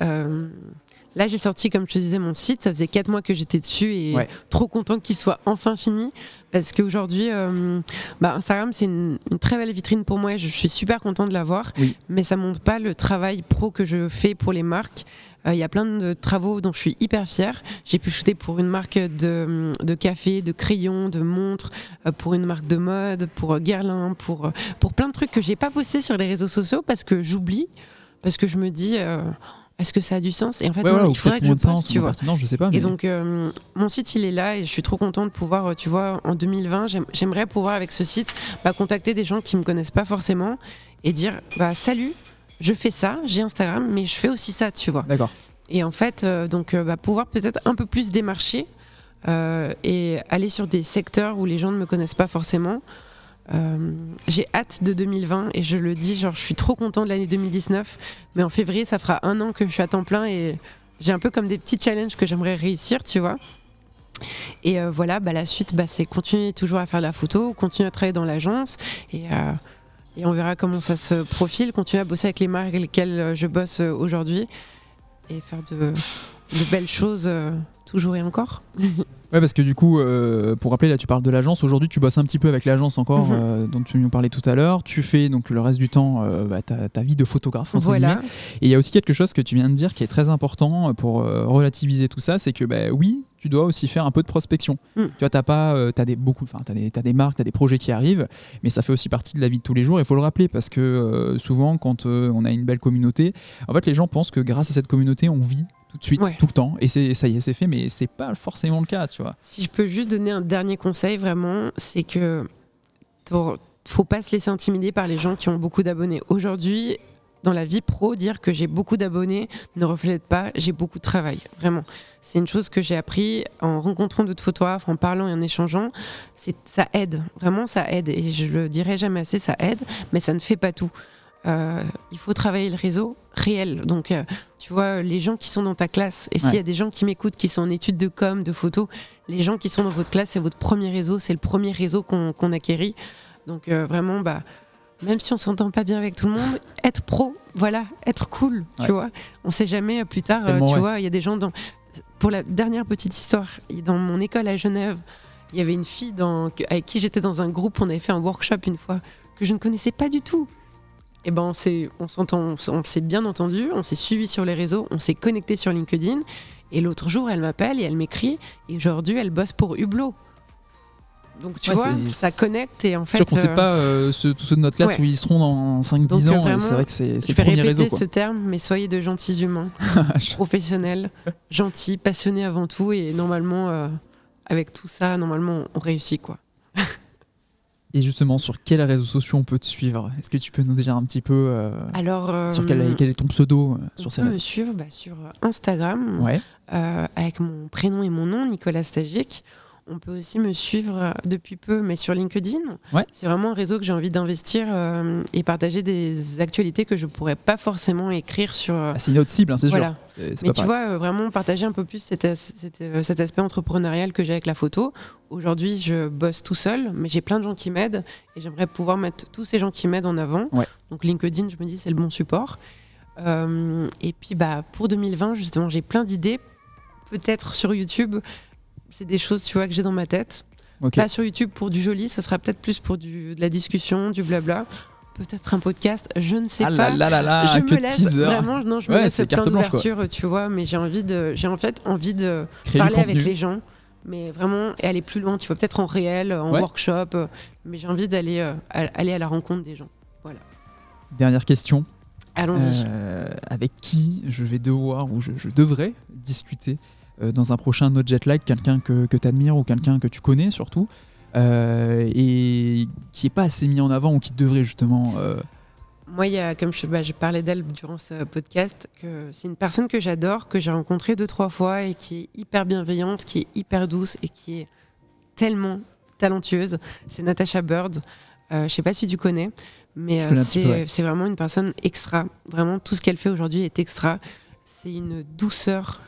Speaker 2: Là, j'ai sorti, comme je te disais, mon site. Ça faisait 4 mois que j'étais dessus et
Speaker 1: Ouais.
Speaker 2: trop content qu'il soit enfin fini. Parce qu'aujourd'hui, euh, bah, Instagram, c'est une, une très belle vitrine pour moi je suis super content de l'avoir.
Speaker 1: Oui.
Speaker 2: Mais ça montre pas le travail pro que je fais pour les marques. Euh, Il y a plein de travaux dont je suis hyper fière. J'ai pu shooter pour une marque de, de café, de crayons, de montres, euh, pour une marque de mode, pour euh, Guerlain, pour, pour plein de trucs que j'ai pas posté sur les réseaux sociaux parce que j'oublie, parce que je me dis, est-ce que ça a du sens? Et en fait,
Speaker 1: Ouais,
Speaker 2: non, il faudrait que je
Speaker 1: de sens,
Speaker 2: poste, tu vois.
Speaker 1: pertinent, je sais pas. Mais...
Speaker 2: Et donc, euh, mon site, il est là et je suis trop contente de pouvoir, tu vois, en 2020, j'aime- j'aimerais pouvoir, avec ce site, bah, contacter des gens qui me connaissent pas forcément et dire, bah, salut, je fais ça, j'ai Instagram, mais je fais aussi ça, tu vois.
Speaker 1: D'accord.
Speaker 2: Et en fait, euh, donc, euh, bah, pouvoir peut-être un peu plus démarcher euh, et aller sur des secteurs où les gens ne me connaissent pas forcément. J'ai hâte de 2020 et je le dis, genre, je suis trop content de l'année 2019, mais en février, ça fera un an que je suis à temps plein et j'ai un peu comme des petits challenges que j'aimerais réussir, tu vois. Et voilà, bah, la suite, bah, c'est continuer toujours à faire de la photo, continuer à travailler dans l'agence et, et on verra comment ça se profile, continuer à bosser avec les marques avec lesquelles euh, je bosse euh, aujourd'hui et faire de, de belles choses euh, toujours et encore.
Speaker 1: Ouais, parce que du coup, euh, pour rappeler, là, tu parles de l'agence. Aujourd'hui, tu bosses un petit peu avec l'agence encore,
Speaker 2: Mhm.
Speaker 1: euh, dont tu nous parlais tout à l'heure. Tu fais donc le reste du temps euh, bah, ta, ta vie de photographe. entre
Speaker 2: Voilà.
Speaker 1: guillemets. Et il y a aussi quelque chose que tu viens de dire qui est très important pour relativiser tout ça, c'est que bah, oui, tu dois aussi faire un peu de prospection.
Speaker 2: Mm.
Speaker 1: Tu vois, t'as pas, euh, t'as des beaucoup, enfin, t'as des, t'as des marques, t'as des projets qui arrivent, mais ça fait aussi partie de la vie de tous les jours. Il faut le rappeler parce que euh, souvent, quand euh, on a une belle communauté, en fait, les gens pensent que grâce à cette communauté, on vit tout de suite,
Speaker 2: Ouais.
Speaker 1: tout le temps, et c'est ça y est, c'est fait, mais c'est pas forcément le cas, tu vois.
Speaker 2: Si je peux juste donner un dernier conseil, vraiment, c'est que faut pas se laisser intimider par les gens qui ont beaucoup d'abonnés. Aujourd'hui, dans la vie pro, dire que j'ai beaucoup d'abonnés ne reflète pas j'ai beaucoup de travail. Vraiment. C'est une chose que j'ai appris en rencontrant d'autres photographes, en parlant et en échangeant. Ça aide. Vraiment, ça aide. Et je le dirai jamais assez, ça aide, mais ça ne fait pas tout. Euh, il faut travailler le réseau réel. Donc, euh, tu vois, les gens qui sont dans ta classe, et s'il y a des gens qui m'écoutent, qui sont en études de com, de photo, les gens qui sont dans votre classe, c'est votre premier réseau, c'est le premier réseau qu'on acquérit. Donc, euh, vraiment, bah, même si on s'entend pas bien avec tout le monde, être pro, voilà, être cool,
Speaker 1: Ouais.
Speaker 2: tu vois. On sait jamais euh, plus tard, euh, tu
Speaker 1: ouais.
Speaker 2: vois, il y a des gens dans. Pour la dernière petite histoire, dans mon école à Genève, il y avait une fille dans, avec qui j'étais dans un groupe, on avait fait un workshop une fois, que je ne connaissais pas du tout. Et ben on s'est, on on bien entendu, on s'est suivi sur les réseaux, on s'est connecté sur LinkedIn. Et l'autre jour, elle m'appelle et elle m'écrit. Et aujourd'hui, elle bosse pour Hublot. Donc tu
Speaker 1: Ouais,
Speaker 2: vois, ça connecte et en fait.
Speaker 1: sûr qu'on sait
Speaker 2: euh,
Speaker 1: pas euh, tous ceux de notre classe
Speaker 2: ouais.
Speaker 1: où ils seront dans 5-10
Speaker 2: Donc, euh,
Speaker 1: ans, c'est vrai que c'est
Speaker 2: Je
Speaker 1: le premier
Speaker 2: répéter
Speaker 1: réseau. Quoi.
Speaker 2: ce terme, mais soyez de gentils humains, professionnels, gentils, passionnés avant tout, et normalement, euh, avec tout ça, normalement, on réussit quoi.
Speaker 1: Et justement, sur quels réseaux sociaux on peut te suivre? Est-ce que tu peux nous dire un petit peu euh,
Speaker 2: Alors, euh,
Speaker 1: sur quel, quel est ton pseudo euh, sur ces
Speaker 2: peut me
Speaker 1: réseaux
Speaker 2: suivre bah, sur Instagram
Speaker 1: Ouais.
Speaker 2: avec mon prénom et mon nom, Nicolas Stagic. On peut aussi me suivre euh, depuis peu, mais sur LinkedIn.
Speaker 1: Ouais.
Speaker 2: C'est vraiment un réseau que j'ai envie d'investir euh, et partager des actualités que je pourrais pas forcément écrire sur. euh,
Speaker 1: Ah, c'est une autre cible, hein, c'est
Speaker 2: voilà.
Speaker 1: sûr.
Speaker 2: Mais tu
Speaker 1: pareil.
Speaker 2: vois, euh, vraiment partager un peu plus cet, as- cet, cet aspect entrepreneurial que j'ai avec la photo. Aujourd'hui, je bosse tout seul, mais j'ai plein de gens qui m'aident et j'aimerais pouvoir mettre tous ces gens qui m'aident en avant.
Speaker 1: Ouais.
Speaker 2: Donc LinkedIn, je me dis, c'est le bon support. Euh, et puis bah, pour 2020, justement, j'ai plein d'idées. Peut-être sur YouTube, c'est des choses tu vois, que j'ai dans ma tête.
Speaker 1: Ok.
Speaker 2: Pas sur YouTube pour du joli, ça sera peut-être plus pour du, de la discussion, du blabla. Peut-être un podcast, je ne sais
Speaker 1: Ah
Speaker 2: pas
Speaker 1: là là là là,
Speaker 2: je me laisse
Speaker 1: teaser.
Speaker 2: vraiment, non, je me
Speaker 1: Ouais,
Speaker 2: laisse
Speaker 1: c'est
Speaker 2: plein d'ouverture, tu vois, mais j'ai envie de, j'ai en fait envie de
Speaker 1: Créer
Speaker 2: parler avec les gens, mais vraiment et aller plus loin, tu vois, peut-être en réel, en
Speaker 1: Ouais.
Speaker 2: workshop, euh, mais j'ai envie d'aller euh, à- aller à la rencontre des gens.
Speaker 1: Dernière question.
Speaker 2: Allons-y.
Speaker 1: Euh, avec qui je vais devoir ou je, je devrais discuter dans un prochain No Jet Lag, quelqu'un que, que tu admires ou quelqu'un que tu connais surtout, euh, et qui est pas assez mis en avant ou qui devrait justement. euh,
Speaker 2: Moi, il y a, comme je, bah, je parlais d'elle durant ce podcast, que c'est une personne que j'adore, que j'ai rencontrée deux trois fois et qui est hyper bienveillante, qui est hyper douce et qui est tellement talentueuse. C'est Natasha Bird. Euh, je sais pas si tu connais, mais euh,
Speaker 1: ouais.
Speaker 2: c'est vraiment une personne extra. Vraiment, tout ce qu'elle fait aujourd'hui est extra. C'est une douceur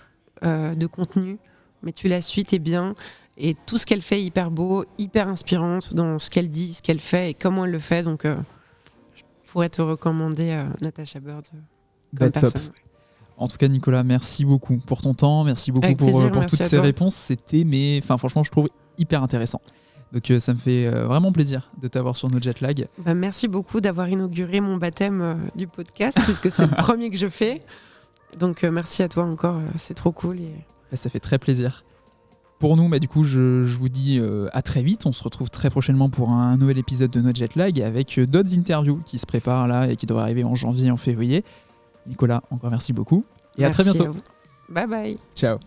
Speaker 2: euh, de contenu, mais tu la suis, t'es bien. Et tout ce qu'elle fait est hyper beau, hyper inspirante dans ce qu'elle dit, ce qu'elle fait et comment elle le fait. Donc, euh, je pourrais te recommander euh, Natasha Bird euh,
Speaker 1: bah,
Speaker 2: comme
Speaker 1: top.
Speaker 2: personne.
Speaker 1: En tout cas, Nicolas, merci beaucoup pour ton temps, merci beaucoup
Speaker 2: Avec
Speaker 1: pour,
Speaker 2: plaisir,
Speaker 1: pour
Speaker 2: merci
Speaker 1: toutes ces
Speaker 2: toi.
Speaker 1: réponses. C'était, mais enfin, franchement, je trouve hyper intéressant. Donc, euh, ça me fait euh, vraiment plaisir de t'avoir sur No Jet Lag.
Speaker 2: Bah, merci beaucoup d'avoir inauguré mon baptême euh, du podcast, puisque c'est le premier que je fais. Donc, euh, merci à toi encore, euh, c'est trop cool. Et...
Speaker 1: Bah, ça fait très plaisir. Pour nous, bah, du coup, je, je vous dis euh, à très vite. On se retrouve très prochainement pour un nouvel épisode de notre jet lag avec d'autres interviews qui se préparent là et qui devraient arriver en janvier, en février. Nicolas, encore merci beaucoup. Et à très bientôt.
Speaker 2: vous. Bye bye.
Speaker 1: Ciao.